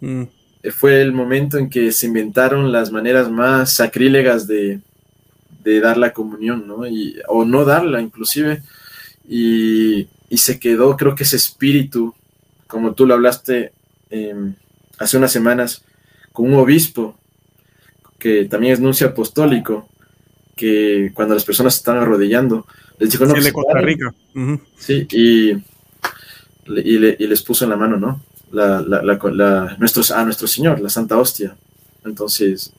Speaker 1: mm. fue el momento en que se inventaron las maneras más sacrílegas de, dar la comunión, ¿no? Y, o no darla inclusive. Y, se quedó, creo que ese espíritu, como tú lo hablaste em, hace unas semanas, con un obispo que también es nuncio apostólico, que cuando las personas están arrodillando, les dijo, no,
Speaker 2: sí, de pues, Costa Rica.
Speaker 1: Sí, y, y, les puso en la mano, ¿no? La, la, la, nuestros, a nuestro Señor, la Santa Hostia. Entonces,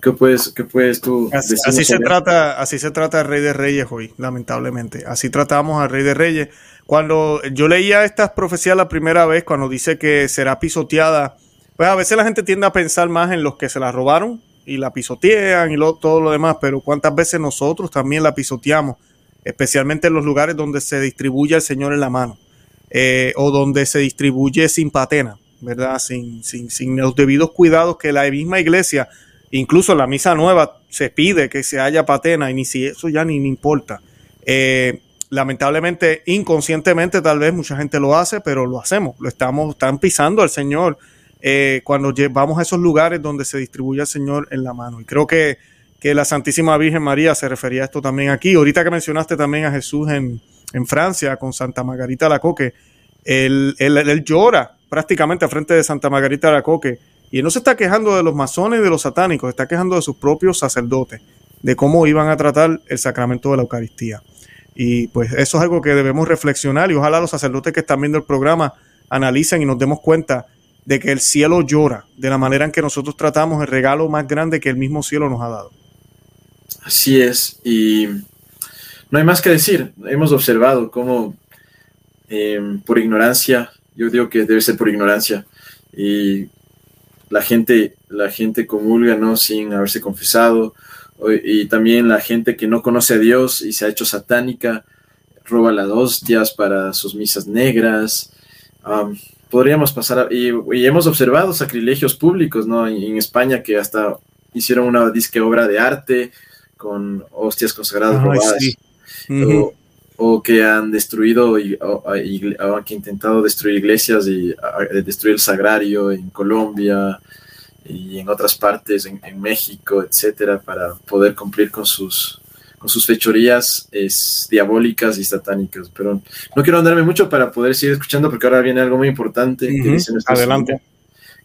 Speaker 1: ¿qué puedes, qué puedes tú
Speaker 2: así, así se trata Así se trata el Rey de Reyes hoy, lamentablemente. Así tratamos al Rey de Reyes. Cuando yo leía estas profecías la primera vez, cuando dice que será pisoteada, pues a veces la gente tiende a pensar más en los que se la robaron y la pisotean y todo lo demás, pero cuántas veces nosotros también la pisoteamos, especialmente en los lugares donde se distribuye el Señor en la mano eh, o donde se distribuye sin patena, ¿verdad? Sin, sin, sin los debidos cuidados que la misma iglesia, incluso la misa nueva, se pide que se haya patena y ni si eso ya ni, importa. Eh, lamentablemente, inconscientemente, tal vez mucha gente lo hace, pero lo hacemos, lo estamos, están pisando al Señor eh, cuando vamos a esos lugares donde se distribuye el Señor en la mano. Y creo que, que, la Santísima Virgen María se refería a esto también aquí. Ahorita que mencionaste también a Jesús en, en Francia con Santa Margarita la Coque, él, él, él, llora prácticamente a frente de Santa Margarita la Coque. Y él no se está quejando de los masones y de los satánicos, está quejando de sus propios sacerdotes, de cómo iban a tratar el sacramento de la Eucaristía. Y pues eso es algo que debemos reflexionar y ojalá los sacerdotes que están viendo el programa analicen y nos demos cuenta de que el cielo llora de la manera en que nosotros tratamos el regalo más grande que el mismo cielo nos ha dado.
Speaker 1: Así es, y no hay más que decir. Hemos observado cómo em, por ignorancia, yo digo que debe ser por ignorancia, y la gente, la gente comulga ¿no? sin haberse confesado, y también la gente que no conoce a Dios y se ha hecho satánica, roba las hostias para sus misas negras. Podríamos pasar, y, hemos observado sacrilegios públicos, ¿no? En, España que hasta hicieron una disque obra de arte con hostias consagradas robadas. o, que han destruido y, o, que intentado destruir iglesias y destruir el sagrario en Colombia, y en otras partes, en, México, etcétera, para poder cumplir con sus, con sus fechorías es, diabólicas y satánicas. Pero no quiero andarme mucho para poder seguir escuchando, porque ahora viene algo muy importante que
Speaker 2: Adelante.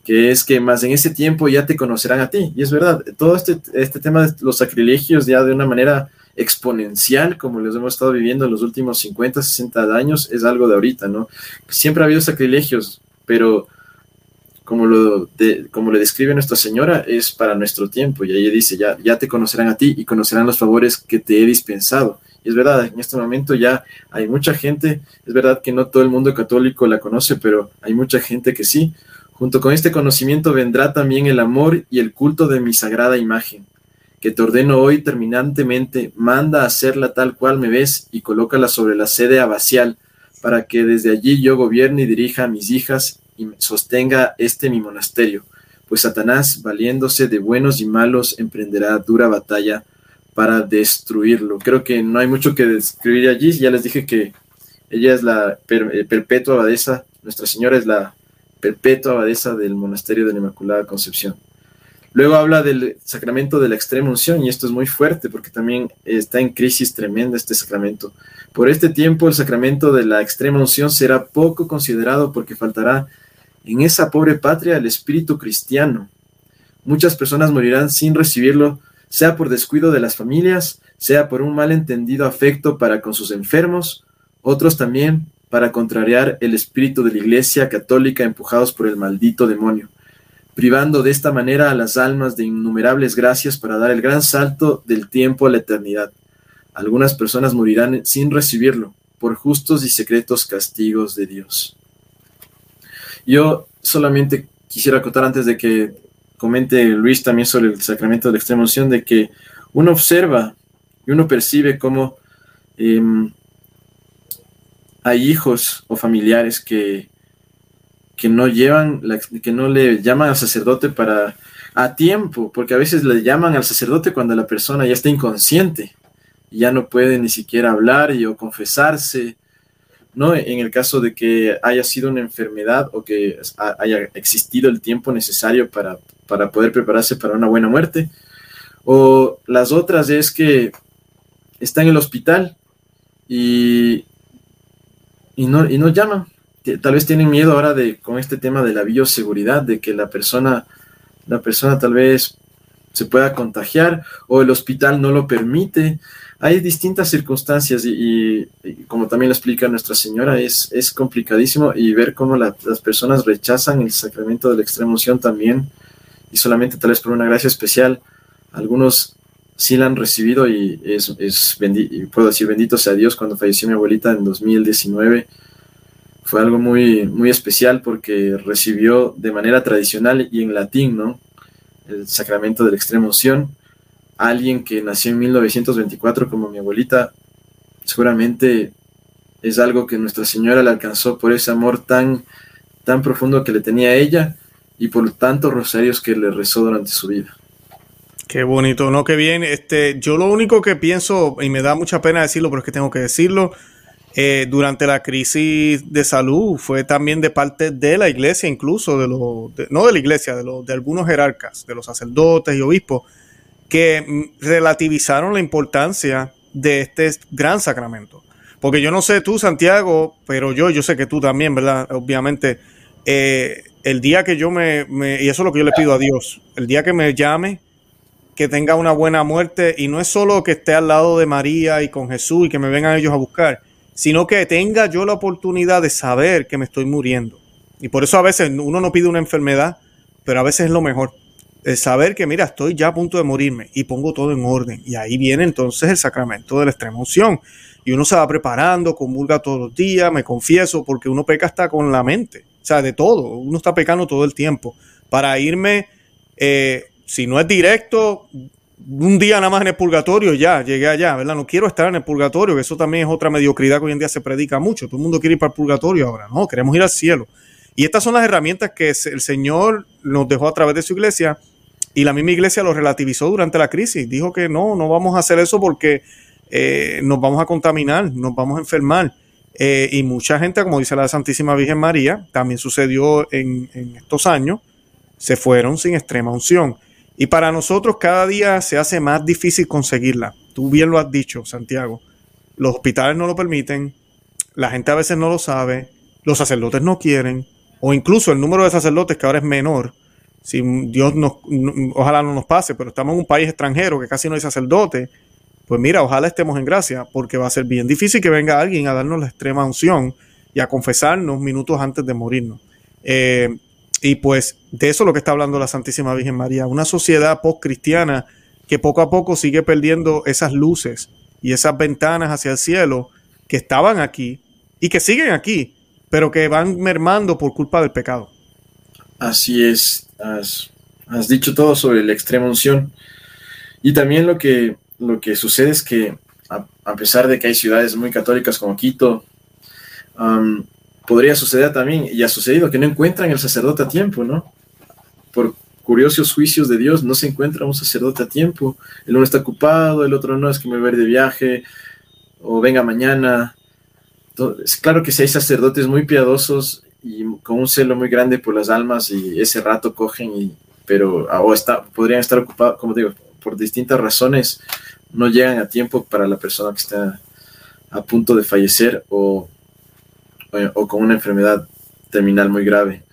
Speaker 1: que es que más en ese tiempo ya te conocerán a ti. Y es verdad, todo este, este tema de los sacrilegios ya de una manera exponencial, como los hemos estado viviendo en los últimos 50, 60 años, es algo de ahorita, ¿no? Siempre ha habido sacrilegios, pero como lo, como le describe Nuestra Señora, es para nuestro tiempo. Y ella dice, ya, ya te conocerán a ti y conocerán los favores que te he dispensado. Y es verdad, en este momento ya hay mucha gente, es verdad que no todo el mundo católico la conoce, pero hay mucha gente que sí. Junto con este conocimiento vendrá también el amor y el culto de mi sagrada imagen, que te ordeno hoy terminantemente, manda a hacerla tal cual me ves y colócala sobre la sede abacial, para que desde allí yo gobierne y dirija a mis hijas y sostenga este mi monasterio, pues Satanás, valiéndose de buenos y malos, emprenderá dura batalla para destruirlo. Creo que no hay mucho que describir allí, ya les dije que ella es la eh, perpetua abadesa, Nuestra Señora es la perpetua abadesa del monasterio de la Inmaculada Concepción. Luego habla del sacramento de la extrema unción y esto es muy fuerte porque también está en crisis tremenda este sacramento. Por este tiempo el sacramento de la extrema unción será poco considerado porque faltará en esa pobre patria el espíritu cristiano. Muchas personas morirán sin recibirlo, sea por descuido de las familias, sea por un malentendido afecto para con sus enfermos, otros también para contrariar el espíritu de la Iglesia católica empujados por el maldito demonio, privando de esta manera a las almas de innumerables gracias para dar el gran salto del tiempo a la eternidad. Algunas personas morirán sin recibirlo, por justos y secretos castigos de Dios. Yo solamente quisiera acotar antes de que comente Luis también sobre el sacramento de la extrema unción, de que uno observa y uno percibe cómo em, hay hijos o familiares que, que no llevan, que no le llaman al sacerdote para a tiempo, porque a veces le llaman al sacerdote cuando la persona ya está inconsciente y ya no puede ni siquiera hablar y o confesarse ¿no? En el caso de que haya sido una enfermedad o que haya existido el tiempo necesario para, para poder prepararse para una buena muerte. O las otras es que está en el hospital y, y, no, y no llaman. Tal vez tienen miedo ahora de, con este tema de la bioseguridad, de que la persona, la persona tal vez se pueda contagiar o el hospital no lo permite hay distintas circunstancias y, como también lo explica Nuestra Señora, es, es complicadísimo y ver cómo las personas rechazan el sacramento de la extrema unción también y solamente tal vez por una gracia especial. Algunos sí la han recibido y es, es puedo decir bendito sea Dios cuando falleció mi abuelita en 2019 fue algo muy, muy especial porque recibió de manera tradicional y en latín, ¿no? el sacramento de la extrema unción. Alguien que nació en 1924 como mi abuelita, seguramente es algo que Nuestra Señora le alcanzó por ese amor tan, tan profundo que le tenía ella y por tantos rosarios que le rezó durante su vida.
Speaker 2: Qué bonito, ¿no? Qué bien. Este, yo lo único que pienso, y me da mucha pena decirlo, pero es que tengo que decirlo, eh, durante la crisis de salud fue también de parte de la iglesia, incluso de los, no de la iglesia, de, los, de algunos jerarcas, de los sacerdotes y obispos, que mm, relativizaron la importancia de este gran sacramento. Porque yo no sé tú, Santiago, pero yo, yo sé que tú también, ¿verdad? Obviamente, eh, el día que yo me, me, y eso es lo que yo le pido a Dios, el día que me llame, que tenga una buena muerte y no es solo que esté al lado de María y con Jesús y que me vengan ellos a buscar, sino que tenga yo la oportunidad de saber que me estoy muriendo. Y por eso a veces uno no pide una enfermedad, pero a veces es lo mejor. El saber que, mira, estoy ya a punto de morirme y pongo todo en orden. Y ahí viene entonces el sacramento de la extrema unción. Y uno se va preparando, comulga todos los días, me confieso, porque uno peca hasta con la mente. O sea, de todo. Uno está pecando todo el tiempo. Para irme eh, si no es directo, un día nada más en el purgatorio, ya, llegué allá, ¿verdad? No quiero estar en el purgatorio, que eso también es otra mediocridad que hoy en día se predica mucho. Todo el mundo quiere ir para el purgatorio ahora, no, queremos ir al cielo. Y estas son las herramientas que el Señor nos dejó a través de su iglesia y la misma iglesia lo relativizó durante la crisis. Dijo que no, no vamos a hacer eso porque eh, nos vamos a contaminar, nos vamos a enfermar. Eh, y mucha gente, como dice la Santísima Virgen María, también sucedió en, en estos años, se fueron sin extrema unción. Y para nosotros cada día se hace más difícil conseguirla. Tú bien lo has dicho, Santiago. Los hospitales no lo permiten, la gente a veces no lo sabe, los sacerdotes no quieren, o incluso el número de sacerdotes que ahora es menor. Si Dios nos, ojalá no nos pase, pero estamos en un país extranjero que casi no hay sacerdotes, pues mira, ojalá estemos en gracia, porque va a ser bien difícil que venga alguien a darnos la extrema unción y a confesarnos minutos antes de morirnos. Eh, y pues de eso es lo que está hablando la Santísima Virgen María, una sociedad post-cristiana que poco a poco sigue perdiendo esas luces y esas ventanas hacia el cielo que estaban aquí y que siguen aquí, pero que van mermando por culpa del pecado.
Speaker 1: Así es, has, dicho todo sobre la extrema unción. Y también lo que, lo que sucede es que, a, pesar de que hay ciudades muy católicas como Quito, podría suceder también, y ha sucedido, que no encuentran el sacerdote a tiempo, ¿no? Por curiosos juicios de Dios, no se encuentra un sacerdote a tiempo. El uno está ocupado, el otro no, es que me voy a ir de viaje, o venga mañana. Es claro que si hay sacerdotes muy piadosos y con un celo muy grande por las almas y ese rato cogen y pero o está, podrían estar ocupados, como digo, por distintas razones no llegan a tiempo para la persona que está a punto de fallecer o o con una enfermedad terminal muy grave.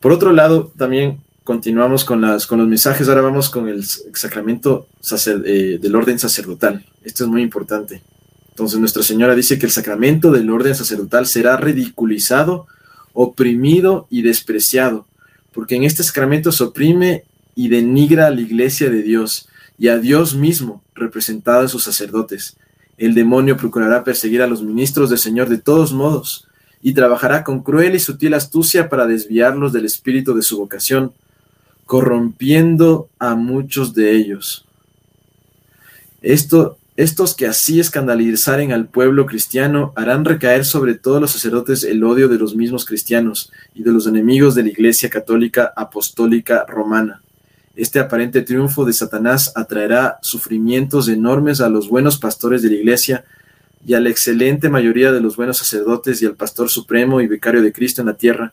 Speaker 1: Por otro lado, también continuamos con, las, con los mensajes. Ahora vamos con el sacramento eh, del orden sacerdotal. Esto es muy importante. Entonces Nuestra Señora dice que el sacramento del orden sacerdotal será ridiculizado, oprimido y despreciado, porque en este sacramento se oprime y denigra a la iglesia de Dios y a Dios mismo representado en sus sacerdotes. El demonio procurará perseguir a los ministros del Señor de todos modos, y trabajará con cruel y sutil astucia para desviarlos del espíritu de su vocación, corrompiendo a muchos de ellos. Esto, estos que así escandalizaren al pueblo cristiano harán recaer sobre todos los sacerdotes el odio de los mismos cristianos y de los enemigos de la Iglesia católica apostólica romana. Este aparente triunfo de Satanás atraerá sufrimientos enormes a los buenos pastores de la Iglesia, y a la excelente mayoría de los buenos sacerdotes y al pastor supremo y vicario de Cristo en la tierra,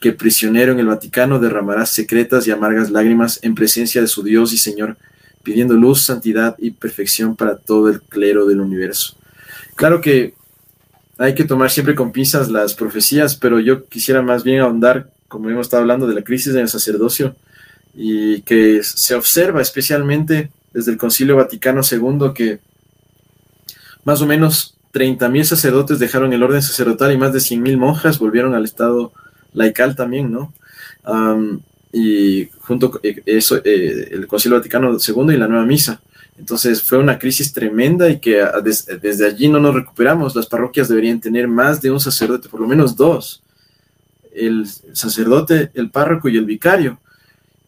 Speaker 1: que prisionero en el Vaticano derramará secretas y amargas lágrimas en presencia de su Dios y Señor, pidiendo luz, santidad y perfección para todo el clero del universo. Claro que hay que tomar siempre con pinzas las profecías, pero yo quisiera más bien ahondar, como hemos estado hablando, de la crisis en el sacerdocio y que se observa especialmente desde el Concilio Vaticano II que más o menos 30.000 sacerdotes dejaron el orden sacerdotal y más de 100.000 monjas volvieron al estado laical también, ¿no? Y junto eh, eso, eh, el Concilio Vaticano II y la Nueva Misa. Entonces fue una crisis tremenda y que ah, desde allí no nos recuperamos. Las parroquias deberían tener más de un sacerdote, por lo menos dos. El sacerdote, el párroco y el vicario.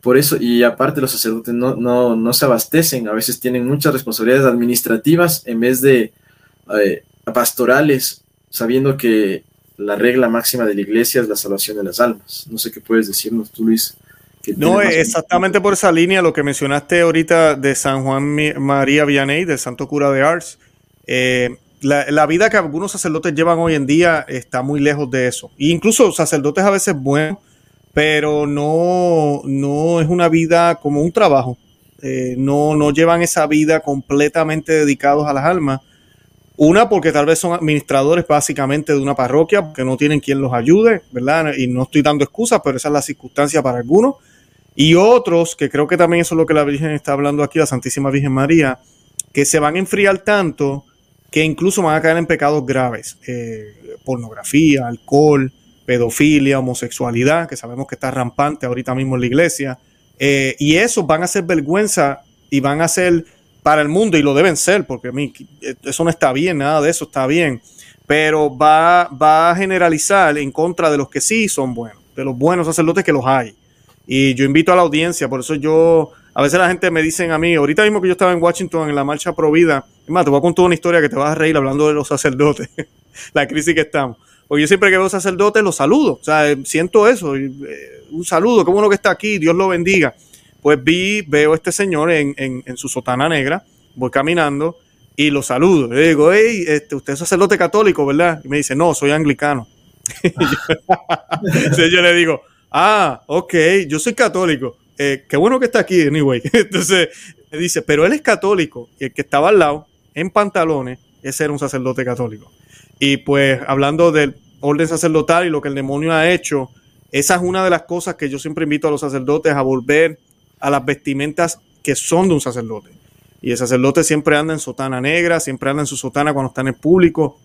Speaker 1: por eso, y aparte los sacerdotes no, no, no se abastecen, a veces tienen muchas responsabilidades administrativas en vez de eh, pastorales, sabiendo que la regla máxima de la iglesia es la salvación de las almas. No sé qué puedes decirnos tú, Luis.
Speaker 2: No, exactamente por esa línea, lo que mencionaste ahorita de San Juan María Vianney, del Santo Cura de Ars. Eh, la, vida que algunos sacerdotes llevan hoy en día está muy lejos de eso. E incluso sacerdotes a veces buenos, pero no, no es una vida como un trabajo. Eh, no, no llevan esa vida completamente dedicados a las almas. Una, porque tal vez son administradores básicamente de una parroquia, porque no tienen quien los ayude, ¿verdad? Y no estoy dando excusas, pero esa es la circunstancia para algunos. Y otros, que creo que también eso es lo que la Virgen está hablando aquí, la Santísima Virgen María, que se van a enfriar tanto que incluso van a caer en pecados graves. Eh, pornografía, alcohol, pedofilia, homosexualidad, que sabemos que está rampante ahorita mismo en la iglesia. Eh, y eso van a ser vergüenza y van a ser para el mundo, y lo deben ser, porque a mí eso no está bien, nada de eso está bien. Pero va, va a generalizar en contra de los que sí son buenos, de los buenos sacerdotes que los hay. Y yo invito a la audiencia, por eso yo, a veces la gente me dicen a mí, ahorita mismo que yo estaba en Washington en la marcha pro vida, te voy a contar una historia que te vas a reír hablando de los sacerdotes, la crisis que estamos. Porque yo siempre que veo sacerdotes los saludo, o sea, siento eso, eh, un saludo, qué bueno que está aquí, Dios lo bendiga. Pues vi, veo a este señor en, en, su sotana negra, voy caminando y lo saludo. Le digo, hey, este, usted es sacerdote católico, ¿verdad? Y me dice, no, soy anglicano. Entonces yo le digo, ah, ok, yo soy católico. Eh, qué bueno que está aquí, anyway. Entonces dice, pero él es católico. Y el que estaba al lado, en pantalones, ese era un sacerdote católico. Y pues hablando del orden sacerdotal y lo que el demonio ha hecho, esa es una de las cosas que yo siempre invito a los sacerdotes a volver a las vestimentas que son de un sacerdote. Y el sacerdote siempre anda en sotana negra, siempre anda en su sotana cuando está en el público,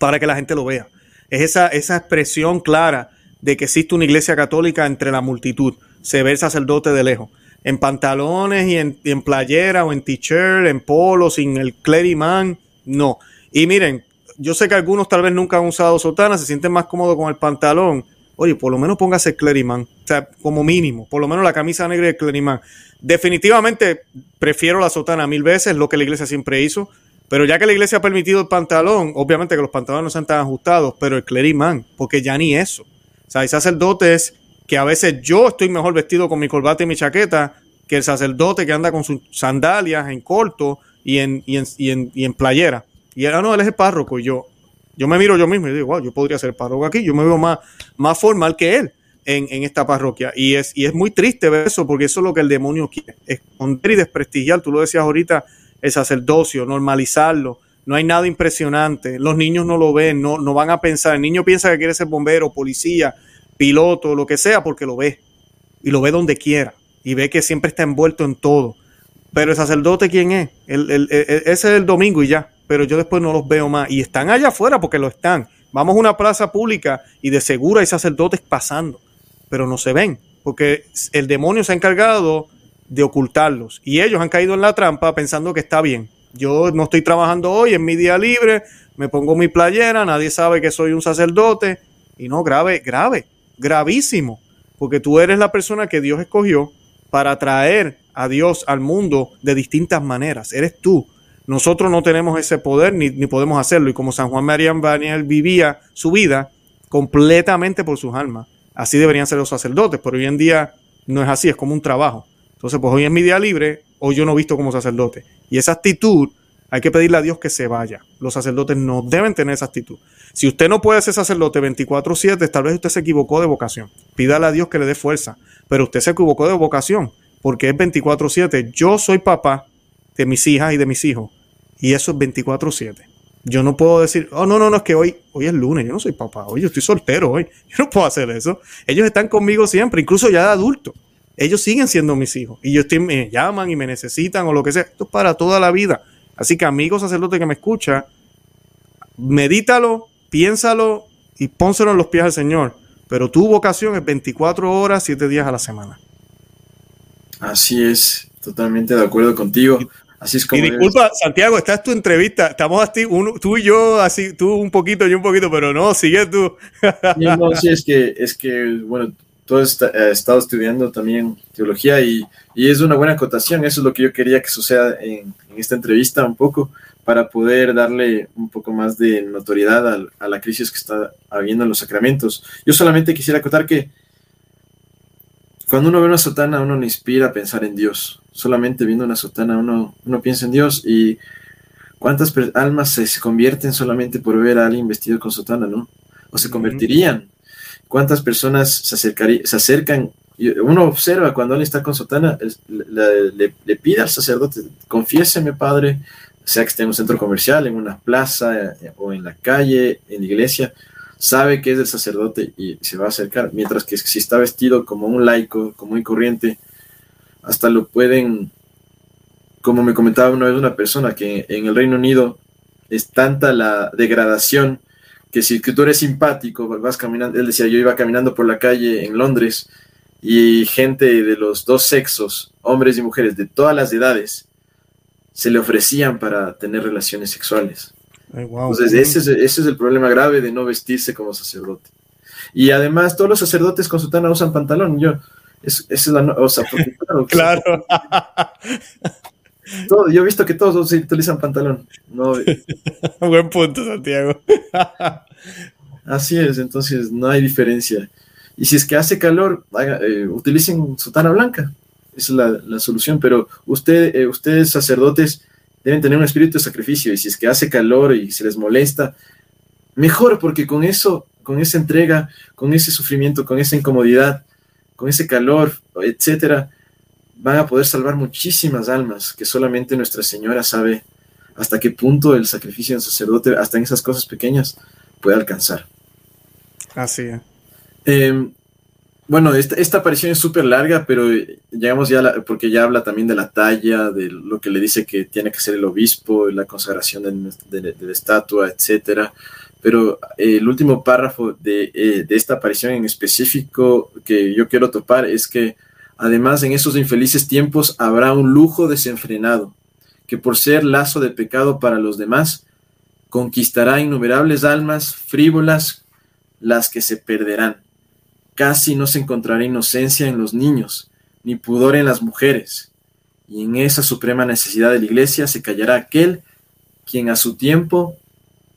Speaker 2: para que la gente lo vea. Es esa, esa expresión clara de que existe una iglesia católica entre la multitud. Se ve el sacerdote de lejos. En pantalones y en, playera o en t-shirt, en polo, sin el cleriman, no. Y miren, yo sé que algunos tal vez nunca han usado sotana, se sienten más cómodos con el pantalón. Oye, por lo menos póngase el o sea, como mínimo, por lo menos la camisa negra y el. Definitivamente prefiero la sotana mil veces, lo que la iglesia siempre hizo, pero ya que la iglesia ha permitido el pantalón, obviamente que los pantalones no sean tan ajustados, pero el cleriman, porque ya ni eso. O sea, hay sacerdotes que a veces yo estoy mejor vestido con mi corbata y mi chaqueta que el sacerdote que anda con sus sandalias en corto y en, y en, y en, playera. Y ah, no, él es el párroco. Y yo, yo me miro yo mismo y digo, wow, yo podría ser párroco aquí. Yo me veo más, más formal que él en, en, esta parroquia. Y es, y es muy triste ver eso, porque eso es lo que el demonio quiere. Esconder y desprestigiar, tú lo decías ahorita, el sacerdocio, normalizarlo. No hay nada impresionante. Los niños no lo ven, no, no van a pensar. El niño piensa que quiere ser bombero, policía, piloto, lo que sea, porque lo ve. Y lo ve donde quiera. Y ve que siempre está envuelto en todo. Pero el sacerdote, ¿quién es? El, ese es el domingo y ya. Pero yo después no los veo más. Y están allá afuera porque lo están. Vamos a una plaza pública y de seguro hay sacerdotes pasando. Pero no se ven. Porque el demonio se ha encargado de ocultarlos. Y ellos han caído en la trampa pensando que está bien. Yo no estoy trabajando hoy, en mi día libre, me pongo mi playera, nadie sabe que soy un sacerdote. Y no, grave, grave, gravísimo. Porque tú eres la persona que Dios escogió para traer a Dios al mundo de distintas maneras. Eres tú. Nosotros no tenemos ese poder ni, podemos hacerlo. Y como San Juan María Baniel vivía su vida completamente por sus almas, así deberían ser los sacerdotes. Pero hoy en día no es así, es como un trabajo. Entonces, pues hoy en mi día libre, hoy yo no visto como sacerdote. Y esa actitud hay que pedirle a Dios que se vaya. Los sacerdotes no deben tener esa actitud. Si usted no puede ser sacerdote 24/7, tal vez usted se equivocó de vocación. Pídale a Dios que le dé fuerza. Pero usted se equivocó de vocación porque es 24/7. Yo soy papá de mis hijas y de mis hijos. Y eso es 24/7. Yo no puedo decir, oh, no, no, no, es que hoy, hoy es lunes, yo no soy papá, hoy yo estoy soltero hoy. Yo no puedo hacer eso. Ellos están conmigo siempre, incluso ya de adulto ellos siguen siendo mis hijos y ellos me llaman y me necesitan o lo que sea. Esto es para toda la vida. Así que amigo sacerdote que me escucha, medítalo, piénsalo y pónselo en los pies al Señor. Pero tu vocación es 24 horas, 7 días a la semana.
Speaker 1: Así es, totalmente de acuerdo contigo. Así es como.
Speaker 2: Y disculpa, Santiago, esta es tu entrevista. Estamos así, uno, tú y yo, así, tú un poquito, yo un poquito, pero no, sigue tú.
Speaker 1: no, sí, es que, es que, bueno, tú has estado estudiando también teología y, y, es una buena acotación. Eso es lo que yo quería que suceda en, en esta entrevista un poco para poder darle un poco más de notoriedad a, a, la crisis que está habiendo en los sacramentos. Yo solamente quisiera acotar que cuando uno ve una sotana, uno le inspira a pensar en Dios. Solamente viendo una sotana, uno, uno piensa en Dios y cuántas almas se, se, convierten solamente por ver a alguien vestido con sotana, ¿no? O se convertirían. ¿Cuántas personas se, acercarían, se acercan? Uno observa cuando alguien está con sotana, le, le, le pide al sacerdote, confiéseme, padre, sea que esté en un centro comercial, en una plaza eh, o en la calle, en la iglesia, sabe que es el sacerdote y se va a acercar, mientras que si está vestido como un laico, como un corriente, hasta lo pueden, como me comentaba una vez una persona, que en el Reino Unido es tanta la degradación que si tú eres simpático, vas caminando, él decía, yo iba caminando por la calle en Londres y gente de los dos sexos, hombres y mujeres de todas las edades, se le ofrecían para tener relaciones sexuales. Entonces, ese es, ese es, el problema grave de no vestirse como sacerdote. Y además, todos los sacerdotes con sotana usan pantalón. Yo, es, esa es la. O sea, porque,
Speaker 2: claro.
Speaker 1: Todo, yo he visto que todos utilizan pantalón. No,
Speaker 2: Buen punto, Santiago.
Speaker 1: así es, entonces no hay diferencia. Y si es que hace calor, haga, eh, utilicen sotana blanca. Esa es la, la solución. Pero usted, eh, ustedes, sacerdotes, deben tener un espíritu de sacrificio y si es que hace calor y se les molesta, mejor porque con eso, con esa entrega, con ese sufrimiento, con esa incomodidad, con ese calor, etcétera, van a poder salvar muchísimas almas que solamente Nuestra Señora sabe hasta qué punto el sacrificio del sacerdote, hasta en esas cosas pequeñas, puede alcanzar.
Speaker 2: Así es.
Speaker 1: Eh, bueno, esta, esta, aparición es súper larga, pero llegamos ya, la, porque ya habla también de la talla, de lo que le dice que tiene que ser el obispo, la consagración de, de, de la estatua, etcétera. Pero eh, el último párrafo de, eh, de, esta aparición en específico que yo quiero topar es que además en esos infelices tiempos habrá un lujo desenfrenado, que por ser lazo de pecado para los demás, conquistará innumerables almas frívolas, las que se perderán Casi no se encontrará inocencia en los niños, ni pudor en las mujeres. Y en esa suprema necesidad de la iglesia se callará aquel quien a su tiempo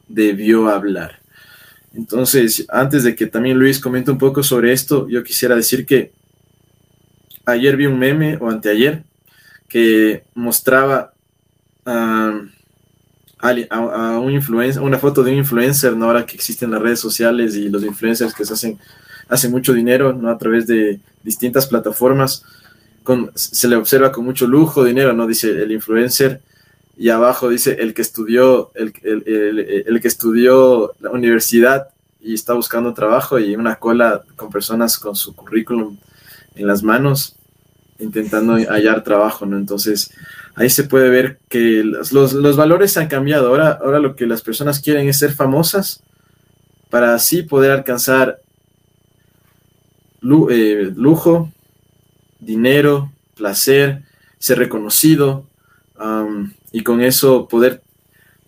Speaker 1: debió hablar. Entonces, antes de que también Luis comente un poco sobre esto, yo quisiera decir que ayer vi un meme o anteayer que mostraba a, a, a un influencer, una foto de un influencer, ¿no? ahora que existen las redes sociales y los influencers que se hacen hace mucho dinero, ¿no? A través de distintas plataformas. Con, se le observa con mucho lujo, dinero, ¿no? Dice el influencer. Y abajo dice el que estudió, el, el, el, el que estudió la universidad y está buscando trabajo y una cola con personas con su currículum en las manos intentando hallar trabajo, ¿no? Entonces, ahí se puede ver que los, los, los, valores han cambiado. Ahora, ahora lo que las personas quieren es ser famosas para así poder alcanzar eh, lujo, dinero, placer, ser reconocido um, y con eso poder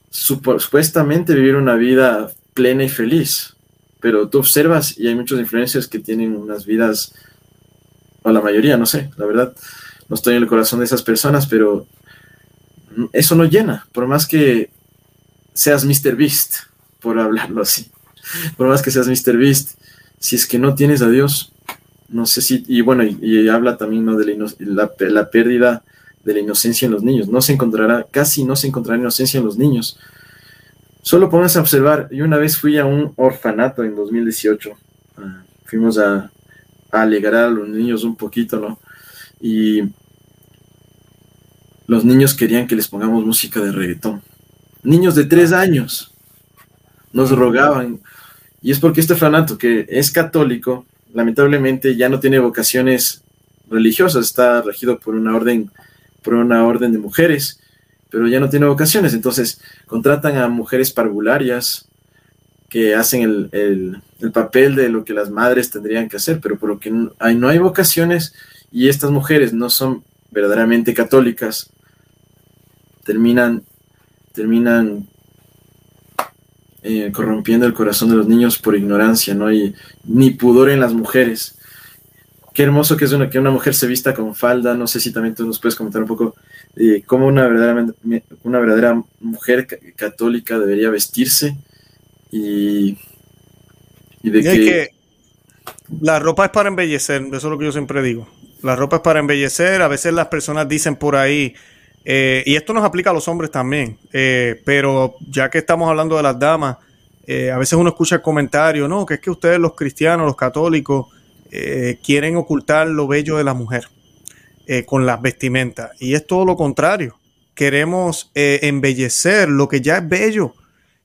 Speaker 1: supuestamente vivir una vida plena y feliz. Pero tú observas y hay muchos influencers que tienen unas vidas, o la mayoría, no sé, la verdad, no estoy en el corazón de esas personas, pero eso no llena, por más que seas Mr. Beast, por hablarlo así, por más que seas Mr. Beast, si es que no tienes a Dios, no sé si, y bueno, y, habla también ¿no? de la, la, la, pérdida de la inocencia en los niños. No se encontrará, casi no se encontrará inocencia en los niños. Solo a observar, yo una vez fui a un orfanato en 2018, uh, fuimos a, a alegrar a los niños un poquito, ¿no? Y los niños querían que les pongamos música de reggaetón. Niños de tres años nos rogaban, y es porque este orfanato que es católico, lamentablemente ya no tiene vocaciones religiosas, está regido por una orden, por una orden de mujeres, pero ya no tiene vocaciones, entonces contratan a mujeres parvularias que hacen el, el, el papel de lo que las madres tendrían que hacer, pero por lo que no hay, no hay vocaciones y estas mujeres no son verdaderamente católicas, terminan, terminan eh, corrompiendo el corazón de los niños por ignorancia, no hay ni pudor en las mujeres. qué hermoso que es una, que una mujer se vista con falda. No sé si también tú nos puedes comentar un poco eh, cómo una una verdadera mujer católica debería vestirse y,
Speaker 2: y de que... La ropa es para embellecer, eso es lo que yo siempre digo. La ropa es para embellecer. A veces las personas dicen por ahí, eh, y esto nos aplica a los hombres también, eh, pero ya que estamos hablando de las damas, a veces uno escucha el comentario, no, que es que ustedes los cristianos, los católicos, eh, quieren ocultar lo bello de la mujer eh, con las vestimentas. Y es todo lo contrario. Queremos eh, embellecer lo que ya es bello.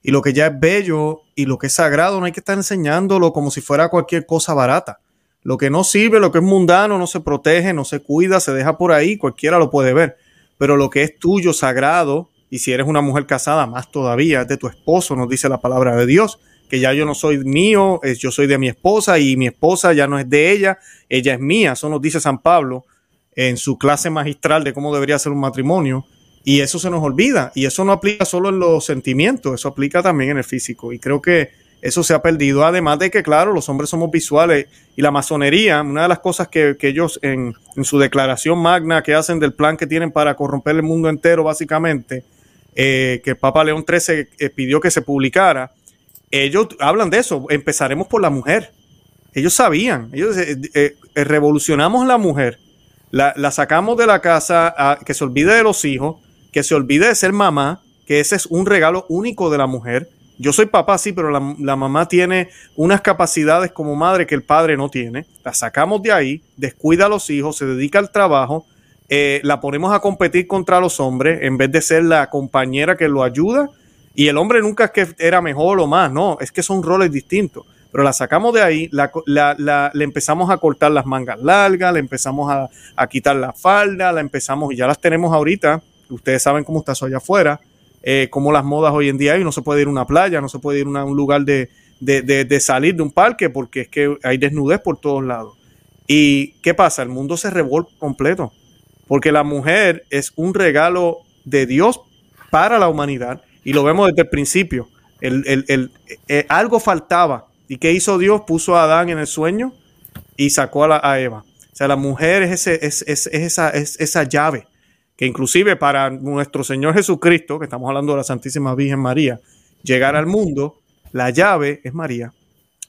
Speaker 2: Y lo que ya es bello y lo que es sagrado no hay que estar enseñándolo como si fuera cualquier cosa barata. Lo que no sirve, lo que es mundano, no se protege, no se cuida, se deja por ahí, cualquiera lo puede ver. Pero lo que es tuyo, sagrado, y si eres una mujer casada, más todavía, es de tu esposo, nos dice la palabra de Dios que ya yo no soy mío, yo soy de mi esposa y mi esposa ya no es de ella, ella es mía. Eso nos dice San Pablo en su clase magistral de cómo debería ser un matrimonio. Y eso se nos olvida. Y eso no aplica solo en los sentimientos, eso aplica también en el físico. Y creo que eso se ha perdido. Además de que, claro, los hombres somos visuales y la masonería, una de las cosas que, ellos en, su declaración magna que hacen del plan que tienen para corromper el mundo entero, básicamente, eh, que Papa León XIII eh, pidió que se publicara, ellos hablan de eso, empezaremos por la mujer. Ellos sabían, ellos eh, revolucionamos la mujer, la, sacamos de la casa, a, que se olvide de los hijos, que se olvide de ser mamá, que ese es un regalo único de la mujer. Yo soy papá, sí, pero la, mamá tiene unas capacidades como madre que el padre no tiene. La sacamos de ahí, descuida a los hijos, se dedica al trabajo, la ponemos a competir contra los hombres en vez de ser la compañera que lo ayuda y el hombre nunca es que era mejor o más, no, es que son roles distintos. Pero la sacamos de ahí, la, le empezamos a cortar las mangas largas, le empezamos a, quitar la falda, la empezamos, y ya las tenemos ahorita. Ustedes saben cómo está eso allá afuera, eh, cómo las modas hoy en día hay. No se puede ir a una playa, no se puede ir a un lugar de, de salir de un parque, porque es que hay desnudez por todos lados. ¿Y qué pasa? El mundo se revuelve completo, porque la mujer es un regalo de Dios para la humanidad y lo vemos desde el principio. El, eh, algo faltaba. ¿Y qué hizo Dios? Puso a Adán en el sueño y sacó a, a Eva. O sea, la mujer es, ese, es, es, esa, es esa llave que inclusive para nuestro Señor Jesucristo, que estamos hablando de la Santísima Virgen María, llegar al mundo, la llave es María.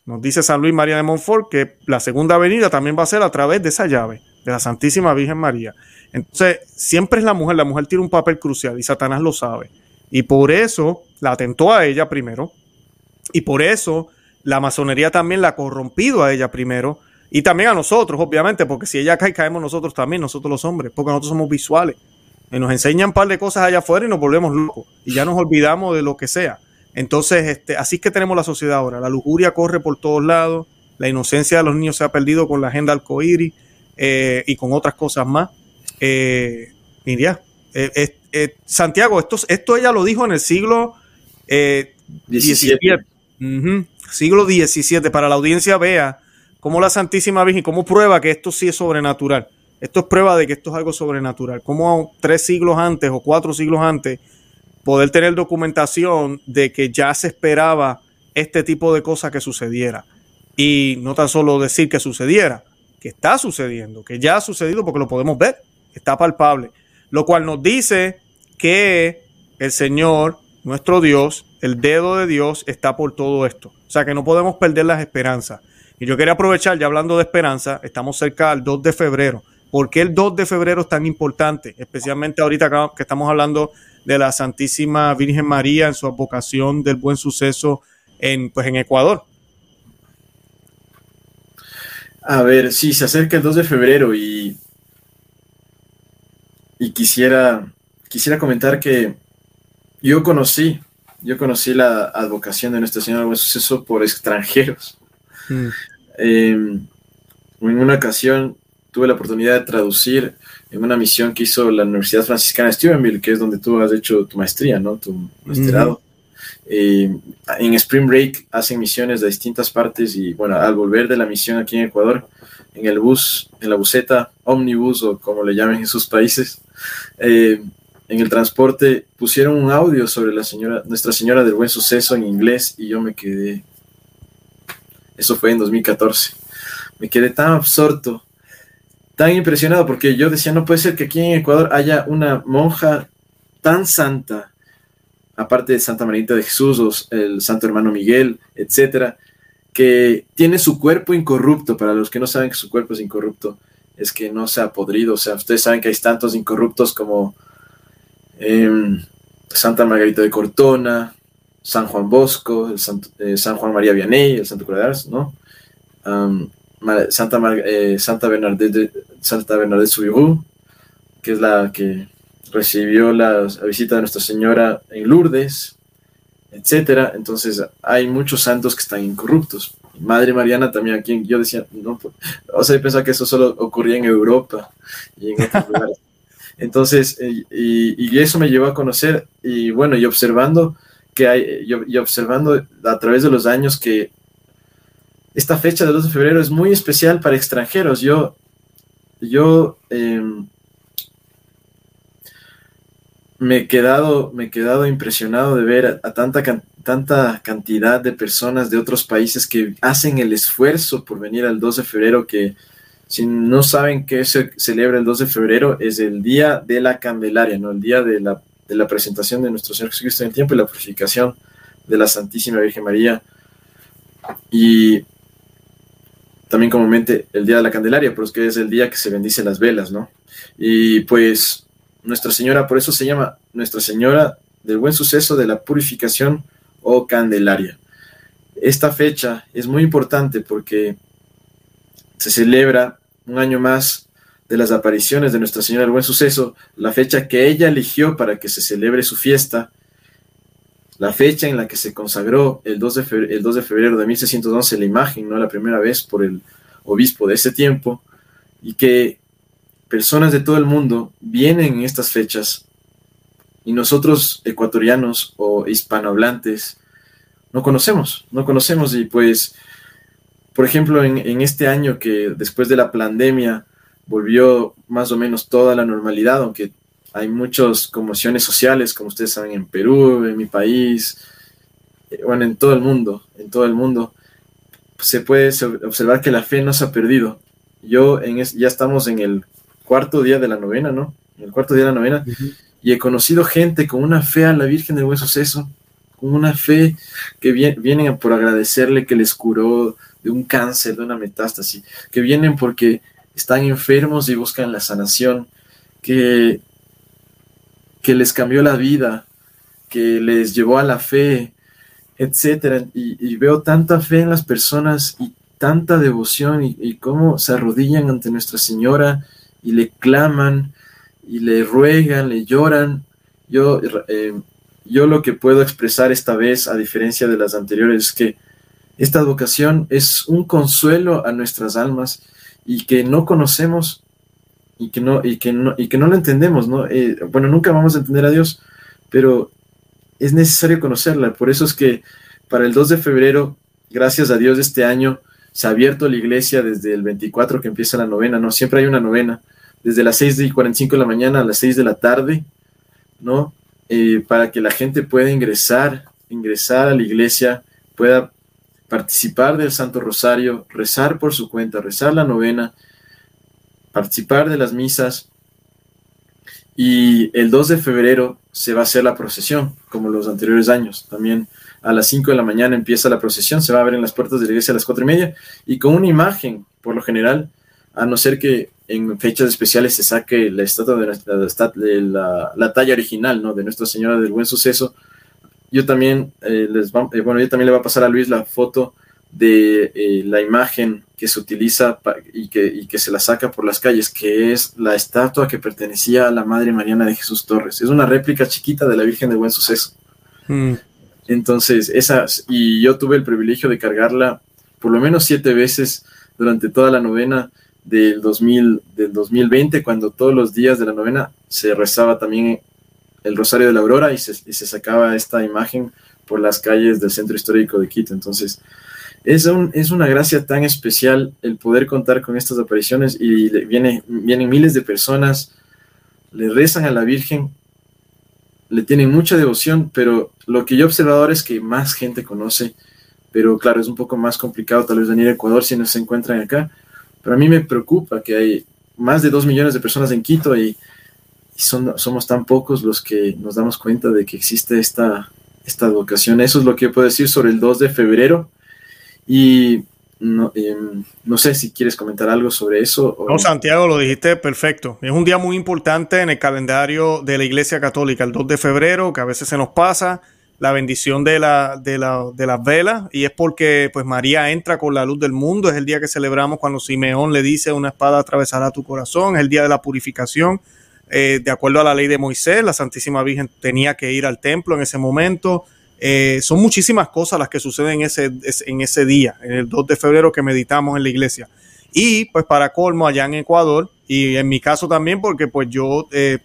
Speaker 2: Nos dice San Luis María de Montfort que la segunda venida también va a ser a través de esa llave, de la Santísima Virgen María. Entonces, siempre es la mujer, la mujer tiene un papel crucial y Satanás lo sabe. Y por eso la atentó a ella primero. Y por eso la masonería también la ha corrompido a ella primero. Y también a nosotros, obviamente, porque si ella cae, caemos nosotros también, nosotros los hombres, porque nosotros somos visuales. Y nos enseñan un par de cosas allá afuera y nos volvemos locos. Y ya nos olvidamos de lo que sea. Entonces, este, así es que tenemos la sociedad ahora. La lujuria corre por todos lados. La inocencia de los niños se ha perdido con la agenda alcohíris eh, y con otras cosas más. Eh, y ya, eh, eh, Santiago, esto, esto ella lo dijo en el siglo eh, XVII. Siglo XVII, para la audiencia vea cómo la Santísima Virgen, cómo prueba que esto sí es sobrenatural. Esto es prueba de que esto es algo sobrenatural. Como tres siglos antes o cuatro siglos antes, poder tener documentación de que ya se esperaba este tipo de cosas que sucediera. Y no tan solo decir que sucediera, que está sucediendo, que ya ha sucedido porque lo podemos ver, está palpable lo cual nos dice que el Señor, nuestro Dios, el dedo de Dios está por todo esto. O sea que no podemos perder las esperanzas. Y yo quería aprovechar, ya hablando de esperanza, estamos cerca del 2 de febrero. ¿Por qué el 2 de febrero es tan importante? Especialmente ahorita que estamos hablando de la Santísima Virgen María en su vocación del buen suceso en, pues, en Ecuador.
Speaker 1: A ver, sí, se acerca el 2 de febrero y y quisiera, quisiera comentar que yo conocí, yo conocí la advocación de Nuestra Señora Buen Suceso por extranjeros. Mm. Em, en una ocasión tuve la oportunidad de traducir en una misión que hizo la Universidad Franciscana de Steubenville, que es donde tú has hecho tu maestría, ¿no? Tu maestrado. Em, en Spring Break hacen misiones de distintas partes y bueno, al volver de la misión aquí en Ecuador, en el bus, en la buseta, omnibus o como le llamen en sus países, eh, en el transporte pusieron un audio sobre la señora, Nuestra Señora del Buen Suceso en inglés y yo me quedé, eso fue en 2014, me quedé tan absorto tan impresionado porque yo decía, no puede ser que aquí en Ecuador haya una monja tan santa, aparte de Santa Marita de Jesús, el Santo Hermano Miguel, etcétera, que tiene su cuerpo incorrupto. Para los que no saben que su cuerpo es incorrupto, es que no se ha podrido. O sea, ustedes saben que hay tantos incorruptos como em, Santa Margarita de Cortona, San Juan Bosco, el eh, San Juan María Vianney, el Santo Cura ¿no? Santa, eh, Santa Bernadette, Santa Bernadette Soubirous, que es la que recibió la, visita de Nuestra Señora en Lourdes, etcétera. Entonces hay muchos santos que están incorruptos. Madre Mariana también, aquí yo decía, no, pues, o sea, yo pensaba que eso solo ocurría en Europa y en otros lugares. Entonces, y, y, eso me llevó a conocer, y bueno, y observando que hay, y observando a través de los años que esta fecha del 2 de febrero es muy especial para extranjeros. Yo, yo em, me, he quedado, me he quedado impresionado de ver a, tanta, tanta cantidad de personas de otros países que hacen el esfuerzo por venir al 2 de febrero, que si no saben qué se celebra el 2 de febrero, es el día de la Candelaria, ¿no? el día de la, de la presentación de nuestro Señor Jesucristo en el tiempo y la purificación de la Santísima Virgen María. Y también comúnmente el Día de la Candelaria, pero es es el día que se bendice las velas, ¿no? Y pues Nuestra Señora, por eso se llama Nuestra Señora del Buen Suceso de la Purificación o Candelaria. Esta fecha es muy importante porque se celebra un año más de las apariciones de Nuestra Señora del Buen Suceso, la fecha que ella eligió para que se celebre su fiesta la fecha en la que se consagró el 2 de febrero, el 2 de, febrero de 1611 la imagen, ¿no? la primera vez por el obispo de ese tiempo, y que personas de todo el mundo vienen en estas fechas y nosotros ecuatorianos o hispanohablantes no conocemos, no conocemos y pues, por ejemplo, en este año que después de la pandemia volvió más o menos toda la normalidad, aunque hay muchas conmociones sociales, como ustedes saben, en Perú, en mi país, eh, bueno, en todo el mundo, en todo el mundo. Se puede observar que la fe no se ha perdido. Yo en ya estamos en el cuarto día de la novena, ¿no? En el cuarto día de la novena. Y he conocido gente con una fe a la Virgen del Buen Suceso, con una fe que vienen por agradecerle que les curó de un cáncer, de una metástasis, que vienen porque están enfermos y buscan la sanación, que que les cambió la vida, que les llevó a la fe, etcétera. Y, veo tanta fe en las personas y tanta devoción y, cómo se arrodillan ante Nuestra Señora y le claman y le ruegan, le lloran. Yo, eh, yo lo que puedo expresar esta vez, a diferencia de las anteriores, es que esta vocación es un consuelo a nuestras almas y que no conocemos y que no, y que no, y que no lo entendemos, ¿no? Eh, bueno, nunca vamos a entender a Dios, pero es necesario conocerla. Por eso es que para el 2 de febrero, gracias a Dios, este año se ha abierto la iglesia desde el 24 que empieza la novena, ¿no? Siempre hay una novena, desde las 6 y 45 de la mañana a las 6 de la tarde, ¿no? Eh, para que la gente pueda ingresar, ingresar a la iglesia, pueda participar del Santo Rosario, rezar por su cuenta, rezar la novena, participar de las misas y el 2 de febrero se va a hacer la procesión, como los anteriores años. También a las 5 de la mañana empieza la procesión, se va a ver en las puertas de la iglesia a las 4 y media y con una imagen, por lo general, a no ser que en fechas especiales se saque la estatua de, la, la, talla original, ¿no? De Nuestra Señora del Buen Suceso. Yo también eh, les eh, bueno, yo también le voy a pasar a Luis la foto de eh, la imagen que se utiliza y que, que, se la saca por las calles, que es la estatua que pertenecía a la Madre Mariana de Jesús Torres. Es una réplica chiquita de la Virgen de Buen Suceso. Mm. Entonces, esas, y yo tuve el privilegio de cargarla por lo menos siete veces durante toda la novena del, 2000, del 2020, cuando todos los días de la novena se rezaba también el Rosario de la Aurora y se, y se sacaba esta imagen por las calles del centro histórico de Quito. Entonces, es, es una gracia tan especial el poder contar con estas apariciones y viene, vienen miles de personas, le rezan a la Virgen, le tienen mucha devoción, pero lo que yo he observado es que más gente conoce, pero claro, es un poco más complicado tal vez venir a Ecuador si no se encuentran acá, pero a mí me preocupa que hay más de dos millones de personas en Quito y, son, somos tan pocos los que nos damos cuenta de que existe esta, esta vocación. Eso es lo que puedo decir sobre el 2 de febrero. Y no, em, no, sé si quieres comentar algo sobre eso.
Speaker 2: No, Santiago, lo dijiste perfecto. Es un día muy importante en el calendario de la Iglesia Católica, el 2 de febrero, que a veces se nos pasa la bendición de, la, de, la, de las velas, y es porque pues María entra con la luz del mundo, es el día que celebramos cuando Simeón le dice una espada atravesará tu corazón, es el día de la purificación. Eh, de acuerdo a la ley de Moisés, la Santísima Virgen tenía que ir al templo en ese momento. Eh, son muchísimas cosas las que suceden en ese, en ese día, en el 2 de febrero que meditamos en la iglesia. Y pues para colmo allá en Ecuador, y en mi caso también, porque pues yo eh,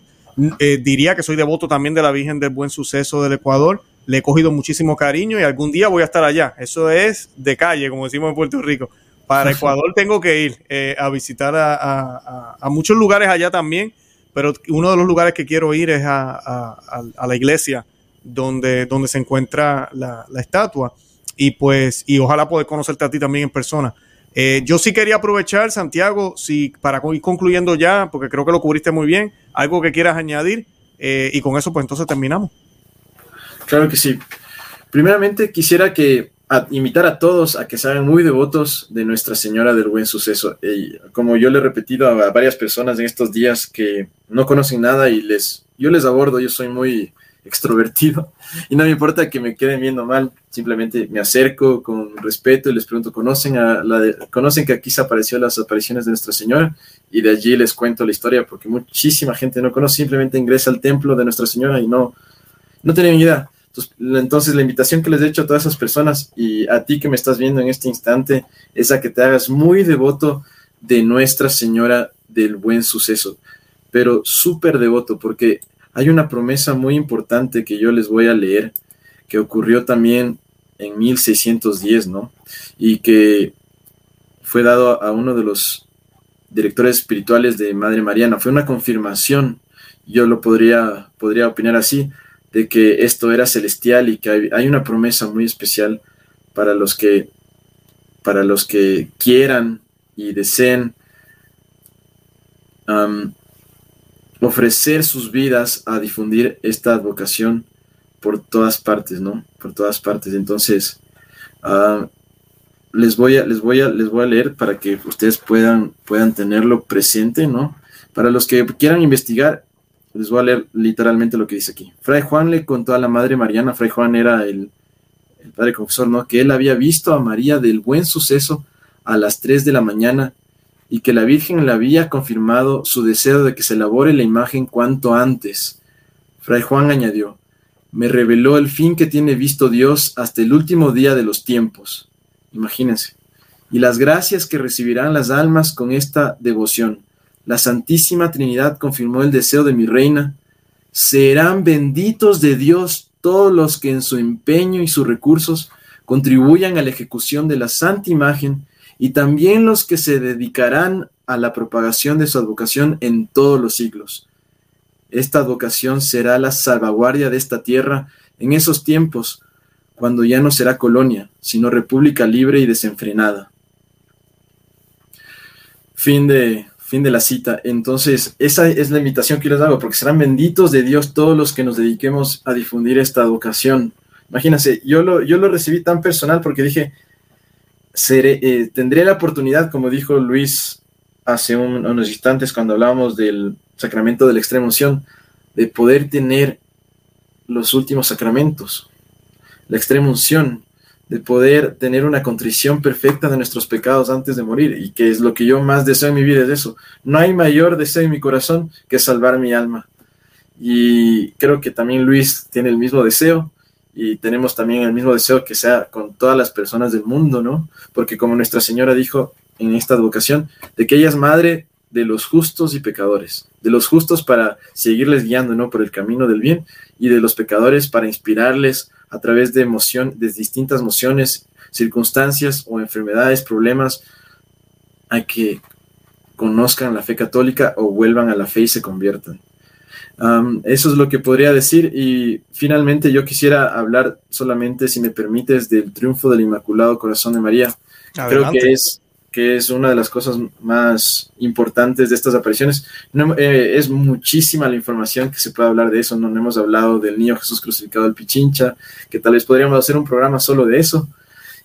Speaker 2: eh, diría que soy devoto también de la Virgen del Buen Suceso del Ecuador, le he cogido muchísimo cariño y algún día voy a estar allá. Eso es de calle, como decimos en Puerto Rico. Para Ecuador tengo que ir a visitar a, muchos lugares allá también, pero uno de los lugares que quiero ir es a, la iglesia donde, donde se encuentra la, estatua. Y pues, y ojalá poder conocerte a ti también en persona. Eh, yo sí quería aprovechar, Santiago, si para ir concluyendo ya, porque creo que lo cubriste muy bien, algo que quieras añadir, eh, y con eso pues entonces terminamos.
Speaker 1: Claro que sí. Primeramente quisiera que invitar a todos a que sean muy devotos de Nuestra Señora del Buen Suceso. Y como yo le he repetido a varias personas en estos días que no conocen nada y les, yo les abordo, yo soy muy extrovertido y no me importa que me queden viendo mal, simplemente me acerco con respeto y les pregunto, ¿conocen, a la ¿conocen que aquí se apareció las apariciones de Nuestra Señora? Y de allí les cuento la historia porque muchísima gente no conoce, simplemente ingresa al templo de Nuestra Señora y no, no tienen idea. Entonces, entonces, la invitación que les he hecho a todas esas personas y a ti que me estás viendo en este instante es a que te hagas muy devoto de Nuestra Señora del Buen Suceso, pero súper devoto porque hay una promesa muy importante que yo les voy a leer, que ocurrió también en 1610, ¿no? Y que fue dado a uno de los directores espirituales de Madre Mariana. Fue una confirmación, yo lo podría, podría opinar así, de que esto era celestial y que hay, una promesa muy especial para los que, para los que quieran y deseen ofrecer sus vidas a difundir esta vocación por todas partes, ¿no? Por todas partes. Entonces, ah, les, voy a, les, voy a, les voy a leer para que ustedes puedan, puedan tenerlo presente, ¿no? Para los que quieran investigar, les voy a leer literalmente lo que dice aquí. Fray Juan le contó a la Madre Mariana, Fray Juan era el, el padre confesor, ¿no? Que él había visto a María del buen suceso a las 3 de la mañana y que la Virgen le había confirmado su deseo de que se elabore la imagen cuanto antes. Fray Juan añadió, me reveló el fin que tiene visto Dios hasta el último día de los tiempos. Imagínense. Y las gracias que recibirán las almas con esta devoción. La Santísima Trinidad confirmó el deseo de mi reina. Serán benditos de Dios todos los que en su empeño y sus recursos contribuyan a la ejecución de la santa imagen y también los que se dedicarán a la propagación de su advocación en todos los siglos. Esta advocación será la salvaguardia de esta tierra en esos tiempos, cuando ya no será colonia, sino república libre y desenfrenada. Fin de, fin de la cita. Entonces, esa es la invitación que les hago, porque serán benditos de Dios todos los que nos dediquemos a difundir esta advocación. Imagínense, yo lo, yo lo recibí tan personal porque dije, eh, tendré la oportunidad, como dijo Luis hace unos instantes cuando hablábamos del sacramento de la extrema unción, de poder tener los últimos sacramentos, la extrema unción, de poder tener una contrición perfecta de nuestros pecados antes de morir, y que es lo que yo más deseo en mi vida, es eso. No hay mayor deseo en mi corazón que salvar mi alma. Y creo que también Luis tiene el mismo deseo, y tenemos también el mismo deseo que sea con todas las personas del mundo, ¿no? Porque como Nuestra Señora dijo en esta advocación, de que ella es madre de los justos y pecadores, de los justos para seguirles guiando, ¿no? Por el camino del bien y de los pecadores para inspirarles a través de emoción, de distintas emociones, circunstancias o enfermedades, problemas, a que conozcan la fe católica o vuelvan a la fe y se conviertan eso es lo que podría decir y finalmente yo quisiera hablar solamente, si me permites, del triunfo del Inmaculado Corazón de María. Creo que es que es una de las cosas más importantes de estas apariciones. No, eh, es muchísima la información que se puede hablar de eso. No, hemos hablado del niño Jesús crucificado del Pichincha, que tal vez podríamos hacer un programa solo de eso.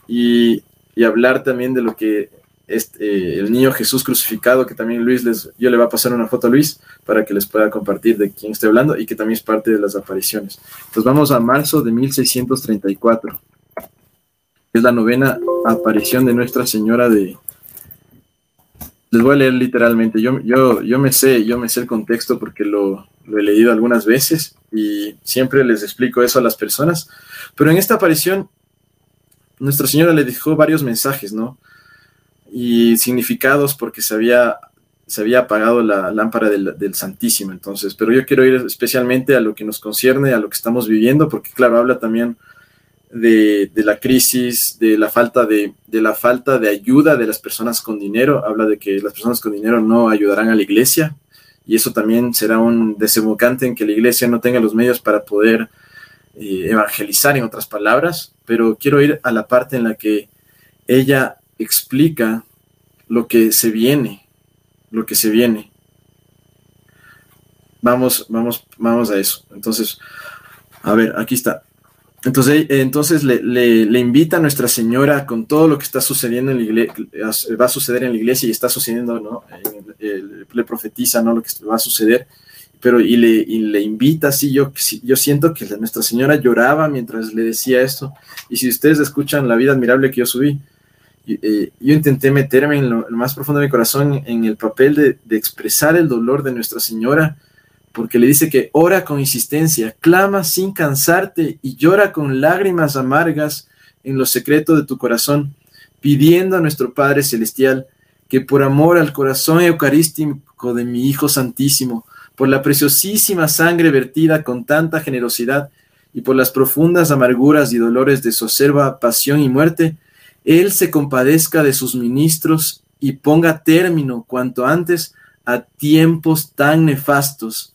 Speaker 1: Y, y hablar también de lo que este, eh, el niño Jesús crucificado, que también Luis les, yo le voy a pasar una foto a Luis para que les pueda compartir de quién estoy hablando y que también es parte de las apariciones. Entonces vamos a marzo de 1634. Es la novena aparición de Nuestra Señora de... Les voy a leer literalmente. Yo, yo, yo me sé, yo me sé el contexto porque lo, lo he leído algunas veces y siempre les explico eso a las personas. Pero en esta aparición, Nuestra Señora le dejó varios mensajes, ¿no? Y significados porque se había, se había apagado la lámpara del, Santísimo. Entonces, pero yo quiero ir especialmente a lo que nos concierne, a lo que estamos viviendo, porque claro, habla también de, la crisis, de la falta de, de, la falta de ayuda de las personas con dinero, habla de que las personas con dinero no ayudarán a la iglesia, y eso también será un desembocante en que la iglesia no tenga los medios para poder eh, evangelizar, en otras palabras, pero quiero ir a la parte en la que ella explica lo que se viene, lo que se viene. Vamos, vamos, vamos a eso. Entonces, a ver, aquí está. Entonces, entonces le, invita a Nuestra Señora con todo lo que está sucediendo en la iglesia, va a suceder en la iglesia y está sucediendo, ¿no? Le profetiza, ¿no? Lo que va a suceder, pero y le, y le invita, sí, yo, yo siento que Nuestra Señora lloraba mientras le decía esto, y si ustedes escuchan la vida admirable que yo subí, yo intenté meterme en lo, más profundo de mi corazón en el papel de, expresar el dolor de Nuestra Señora, porque le dice que ora con insistencia, clama sin cansarte y llora con lágrimas amargas en lo secreto de tu corazón, pidiendo a nuestro Padre Celestial que por amor al corazón eucarístico de mi Hijo Santísimo, por la preciosísima sangre vertida con tanta generosidad y por las profundas amarguras y dolores de su acerba pasión y muerte, él se compadezca de sus ministros y ponga término cuanto antes a tiempos tan nefastos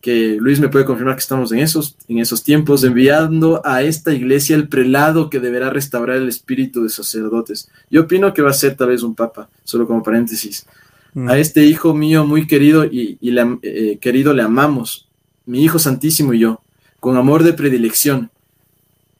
Speaker 1: que Luis me puede confirmar que estamos en esos, en esos tiempos, enviando a esta iglesia el prelado que deberá restaurar el espíritu de sacerdotes. Yo opino que va a ser tal vez un papa, solo como paréntesis. Mm. A este hijo mío muy querido y, eh, querido le amamos, mi hijo santísimo y yo, con amor de predilección,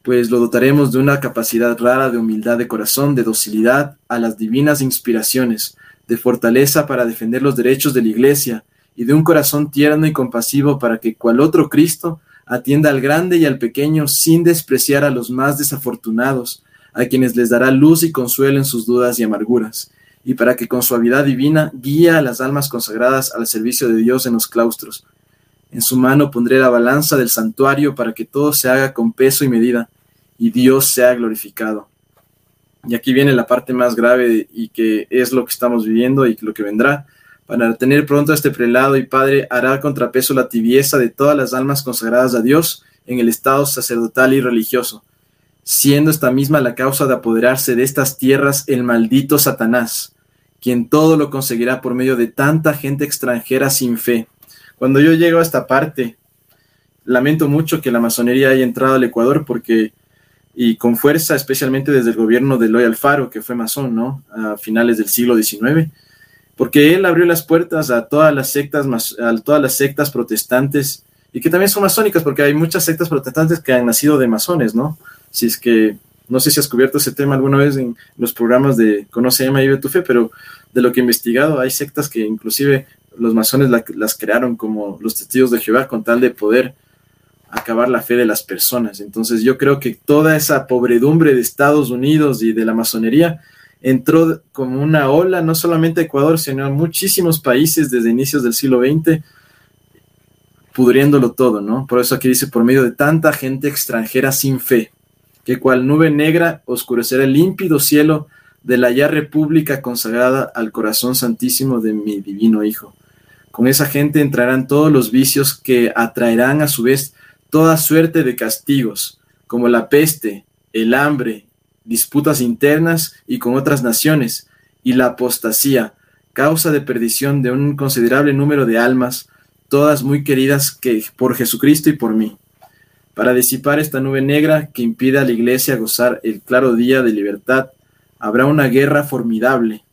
Speaker 1: pues lo dotaremos de una capacidad rara de humildad de corazón, de docilidad a las divinas inspiraciones, de fortaleza para defender los derechos de la Iglesia y de un corazón tierno y compasivo para que cual otro Cristo atienda al grande y al pequeño sin despreciar a los más desafortunados, a quienes les dará luz y consuelo en sus dudas y amarguras, y para que con suavidad divina guíe a las almas consagradas al servicio de Dios en los claustros, en su mano pondré la balanza del santuario para que todo se haga con peso y medida, y Dios sea glorificado. Y aquí viene la parte más grave y que es lo que estamos viviendo y lo que vendrá. Para tener pronto a este prelado y padre hará contrapeso la tibieza de todas las almas consagradas a Dios en el estado sacerdotal y religioso, siendo esta misma la causa de apoderarse de estas tierras el maldito Satanás, quien todo lo conseguirá por medio de tanta gente extranjera sin fe cuando yo llego a esta parte, lamento mucho que la masonería haya entrado al Ecuador porque, y con fuerza, especialmente desde el gobierno de Eloy Alfaro, que fue masón, ¿no? A finales del siglo XIX, porque él abrió las puertas a todas las sectas, a todas las sectas protestantes y que también son masónicas, porque hay muchas sectas protestantes que han nacido de masones, ¿no? Si es que, no sé si has cubierto ese tema alguna vez en los programas de Conoce, Ama y Vive tu Fe, pero de lo que he investigado, hay sectas que inclusive los masones las crearon como los testigos de Jehová con tal de poder acabar la fe de las personas. Entonces yo creo que toda esa pobredumbre de Estados Unidos y de la masonería entró como una ola, no solamente a Ecuador, sino a muchísimos países desde inicios del siglo XX, pudriéndolo todo, ¿no? Por eso aquí dice, por medio de tanta gente extranjera sin fe, que cual nube negra oscurecerá el límpido cielo de la ya república consagrada al corazón santísimo de mi divino Hijo. Con esa gente entrarán todos los vicios que atraerán a su vez toda suerte de castigos, como la peste, el hambre, disputas internas y con otras naciones, y la apostasía, causa de perdición de un considerable número de almas, todas muy queridas que por Jesucristo y por mí, para disipar esta nube negra que impide a la iglesia gozar el claro día de libertad, habrá una guerra formidable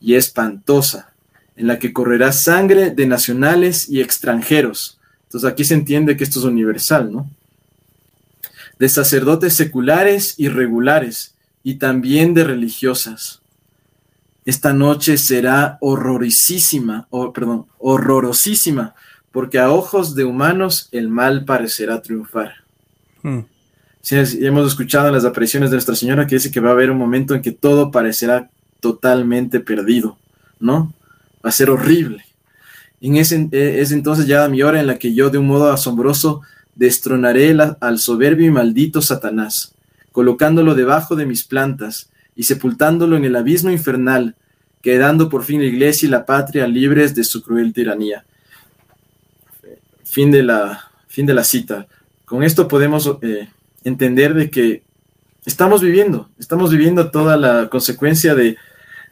Speaker 1: y espantosa, en la que correrá sangre de nacionales y extranjeros. Entonces aquí se entiende que esto es universal, ¿no? De sacerdotes seculares y regulares, y también de religiosas. Esta noche será horrorisísima, o, perdón, horrorosísima, porque a ojos de humanos el mal parecerá triunfar. Hmm. hemos escuchado en las apariciones de Nuestra Señora que dice que va a haber un momento en que todo parecerá totalmente perdido, ¿no? Va a ser horrible. En ese, es entonces ya mi hora en la que yo de un modo asombroso destronaré al soberbio y maldito Satanás, colocándolo debajo de mis plantas y sepultándolo en el abismo infernal, quedando por fin la iglesia y la patria libres de su cruel tiranía. Fin de la, fin de la cita. Con esto podemos eh, entender de que estamos viviendo, estamos viviendo toda la consecuencia de,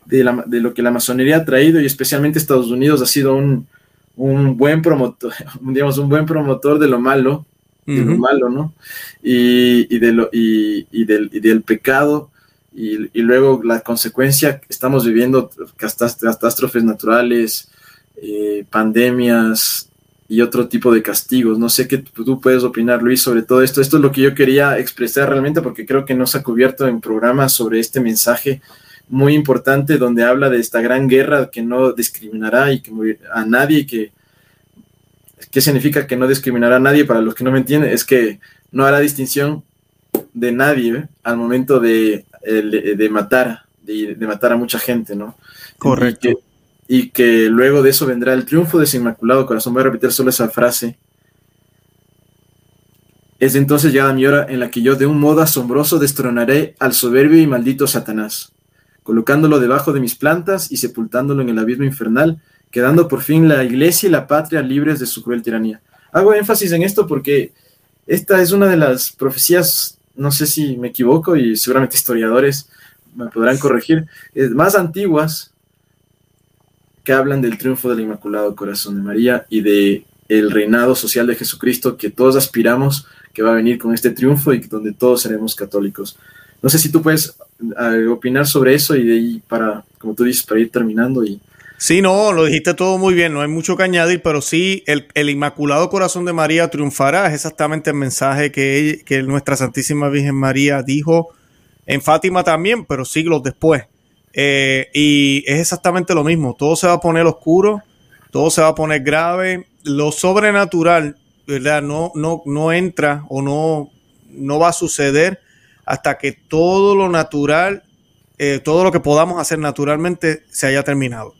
Speaker 1: de, lo que la masonería ha traído y especialmente Estados Unidos ha sido un, un buen promotor, digamos, un buen promotor de lo malo, de lo malo, ¿no? Y, de lo, y, del, del, pecado, y, luego la consecuencia, estamos viviendo catástrofes naturales, eh, pandemias y otro tipo de castigos. No sé qué tú puedes opinar, Luis, sobre todo esto. Esto es lo que yo quería expresar realmente porque creo que no se ha cubierto en programas sobre este mensaje muy importante donde habla de esta gran guerra que no discriminará y que a nadie que ¿Qué significa que no discriminará a nadie? Para los que no me entienden, es que no hará distinción de nadie ¿eh? al momento de, de matar, de, matar a mucha gente, ¿no?
Speaker 2: Correcto.
Speaker 1: Y que, luego de eso vendrá el triunfo de ese inmaculado corazón. Voy a repetir solo esa frase. Es entonces ya mi hora en la que yo de un modo asombroso destronaré al soberbio y maldito Satanás, colocándolo debajo de mis plantas y sepultándolo en el abismo infernal, quedando por fin la iglesia y la patria libres de su cruel tiranía. Hago énfasis en esto porque esta es una de las profecías, no sé si me equivoco y seguramente historiadores me podrán corregir, más antiguas que hablan del triunfo del Inmaculado Corazón de María y de el reinado social de Jesucristo que todos aspiramos que va a venir con este triunfo y donde todos seremos católicos. No sé si tú puedes eh, opinar sobre eso y de ahí para, como tú dices, para ir terminando y
Speaker 2: Sí, no, lo dijiste todo muy bien, no hay mucho que añadir, pero sí, el, Inmaculado Corazón de María triunfará, es exactamente el mensaje que, que nuestra Santísima Virgen María dijo en Fátima también, pero siglos después. Eh, y es exactamente lo mismo, todo se va a poner oscuro, todo se va a poner grave, lo sobrenatural, ¿verdad? No, no, no entra o no, no va a suceder hasta que todo lo natural, eh, todo lo que podamos hacer naturalmente se haya terminado.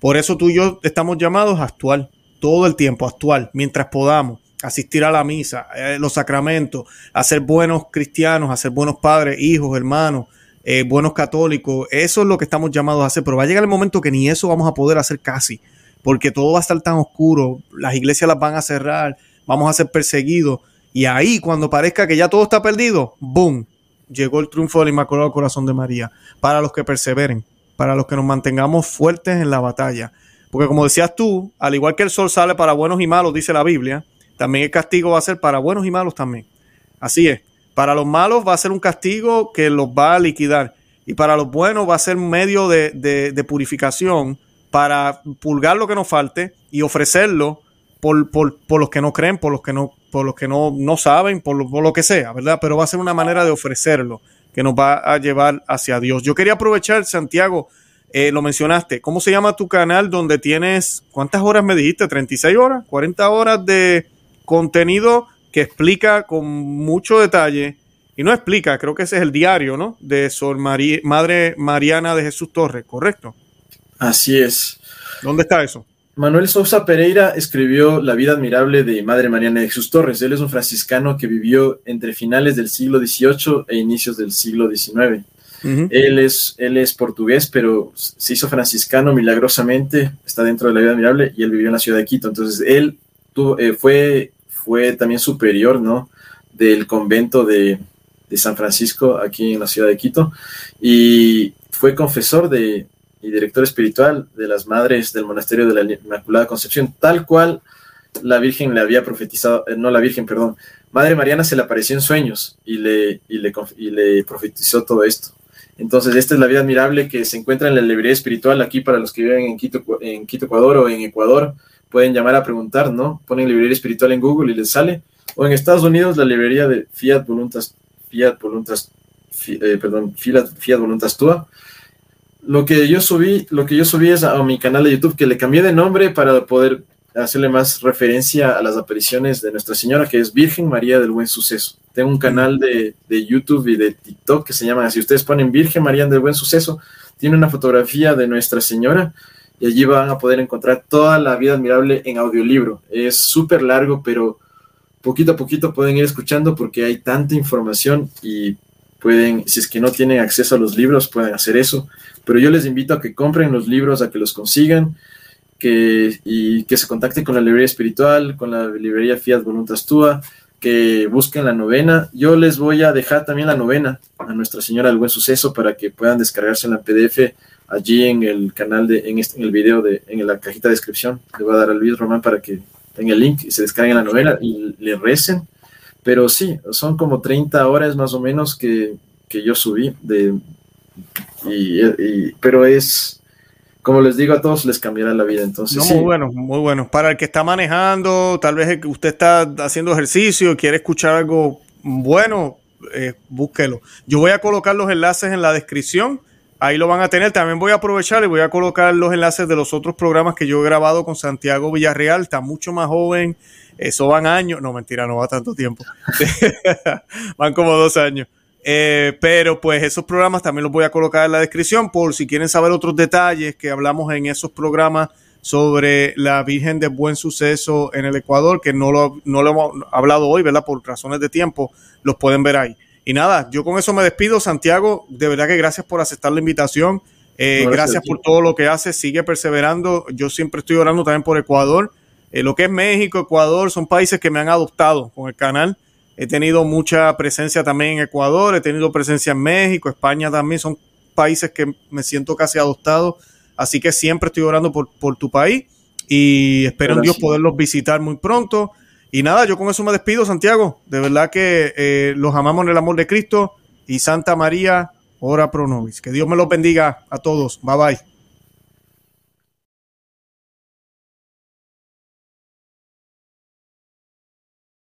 Speaker 2: Por eso tú y yo estamos llamados a actuar todo el tiempo, a actuar mientras podamos, asistir a la misa, eh, los sacramentos, a ser buenos cristianos, a ser buenos padres, hijos, hermanos, eh, buenos católicos. Eso es lo que estamos llamados a hacer, pero va a llegar el momento que ni eso vamos a poder hacer casi, porque todo va a estar tan oscuro, las iglesias las van a cerrar, vamos a ser perseguidos. Y ahí, cuando parezca que ya todo está perdido, ¡boom! Llegó el triunfo del Inmaculado Corazón de María. Para los que perseveren, para los que nos mantengamos fuertes en la batalla. Porque como decías tú, al igual que el sol sale para buenos y malos, dice la Biblia, también el castigo va a ser para buenos y malos también. Así es. Para los malos va a ser un castigo que los va a liquidar. Y para los buenos va a ser un medio de, purificación para pulgar lo que nos falte y ofrecerlo por, los que no creen, por los que no, por los que no, no saben, por por lo que sea, ¿verdad? Pero va a ser una manera de ofrecerlo que nos va a llevar hacia Dios. Yo quería aprovechar, Santiago, eh, lo mencionaste, ¿cómo se llama tu canal donde tienes, cuántas horas me dijiste? ¿36 horas? ¿40 horas de contenido que explica con mucho detalle? Y no explica, creo que ese es el diario, ¿no? De Sor Madre Mariana de Jesús Torres, ¿correcto?
Speaker 1: Así es.
Speaker 2: ¿Dónde está eso?
Speaker 1: Manuel Sousa Pereira escribió La vida admirable de Madre Mariana de Jesús Torres. Él es un franciscano que vivió entre finales del siglo XVIII e inicios del siglo XIX. él, es, él es portugués, pero se hizo franciscano milagrosamente, está dentro de la vida admirable y él vivió en la ciudad de Quito. Entonces, él eh, fue, fue también superior ¿no? del convento de, de San Francisco aquí en la ciudad de Quito y fue confesor de, y director espiritual de las madres del monasterio de la Inmaculada Concepción, tal cual la Virgen le había profetizado, eh, no la Virgen, perdón, Madre Mariana se le apareció en sueños y le, y le, y le profetizó todo esto. Entonces, esta es la vida admirable que se encuentra en la librería espiritual aquí para los que viven en Quito, en Quito, Ecuador o en Ecuador. Pueden llamar a preguntar, ¿no? Ponen librería espiritual en Google y les sale. O en Estados Unidos, la librería de Fiat Voluntas, Fiat Voluntas, eh, perdón, Fiat, Fiat Voluntas Tua. Lo que yo subí, lo que yo subí es a mi canal de YouTube que le cambié de nombre para poder hacerle más referencia a las apariciones de Nuestra Señora, que es Virgen María del Buen Suceso. Tengo un canal de, de, YouTube y de TikTok que se llama así. Ustedes ponen Virgen María del Buen Suceso, tiene una fotografía de Nuestra Señora y allí van a poder encontrar toda la vida admirable en audiolibro. Es súper largo, pero poquito a poquito pueden ir escuchando porque hay tanta información y pueden, si es que no tienen acceso a los libros, pueden hacer eso. Pero yo les invito a que compren los libros, a que los consigan que, y que se contacten con la librería espiritual, con la librería Fiat Voluntas Tua, que busquen la novena. Yo les voy a dejar también la novena a Nuestra Señora del Buen Suceso para que puedan descargarse en la PDF allí en el canal de, en, este, en el video de, en la cajita de descripción. Le voy a dar al Luis Román para que tenga el link y se descarguen la novena y le recen. Pero sí, son como 30 horas más o menos que, que yo subí de, y, y, pero es, como les digo a todos, les cambiará la vida. Entonces,
Speaker 2: no, muy bueno, muy bueno. Para el que está manejando, tal vez usted está haciendo ejercicio, quiere escuchar algo bueno, eh, búsquelo. Yo voy a colocar los enlaces en la descripción. Ahí lo van a tener. También voy a aprovechar y voy a colocar los enlaces de los otros programas que yo he grabado con Santiago Villarreal. Está mucho más joven. Eso van años. No, mentira, no va tanto tiempo. van como dos años. Eh, pero pues esos programas también los voy a colocar en la descripción por si quieren saber otros detalles que hablamos en esos programas sobre la Virgen de Buen Suceso en el Ecuador, que no lo, no lo hemos hablado hoy, ¿verdad? Por razones de tiempo, los pueden ver ahí. Y nada, yo con eso me despido, Santiago. De verdad que gracias por aceptar la invitación. Eh, gracias por todo lo que hace. Sigue perseverando. Yo siempre estoy orando también por Ecuador. Eh, lo que es México, Ecuador, son países que me han adoptado con el canal. He tenido mucha presencia también en Ecuador, he tenido presencia en México, España también, son países que me siento casi adoptado. Así que siempre estoy orando por, por tu país y espero en Dios poderlos visitar muy pronto. Y nada, yo con eso me despido, Santiago. De verdad que eh, los amamos en el amor de Cristo y Santa María, ora pro nobis. Que Dios me los bendiga a todos. Bye bye.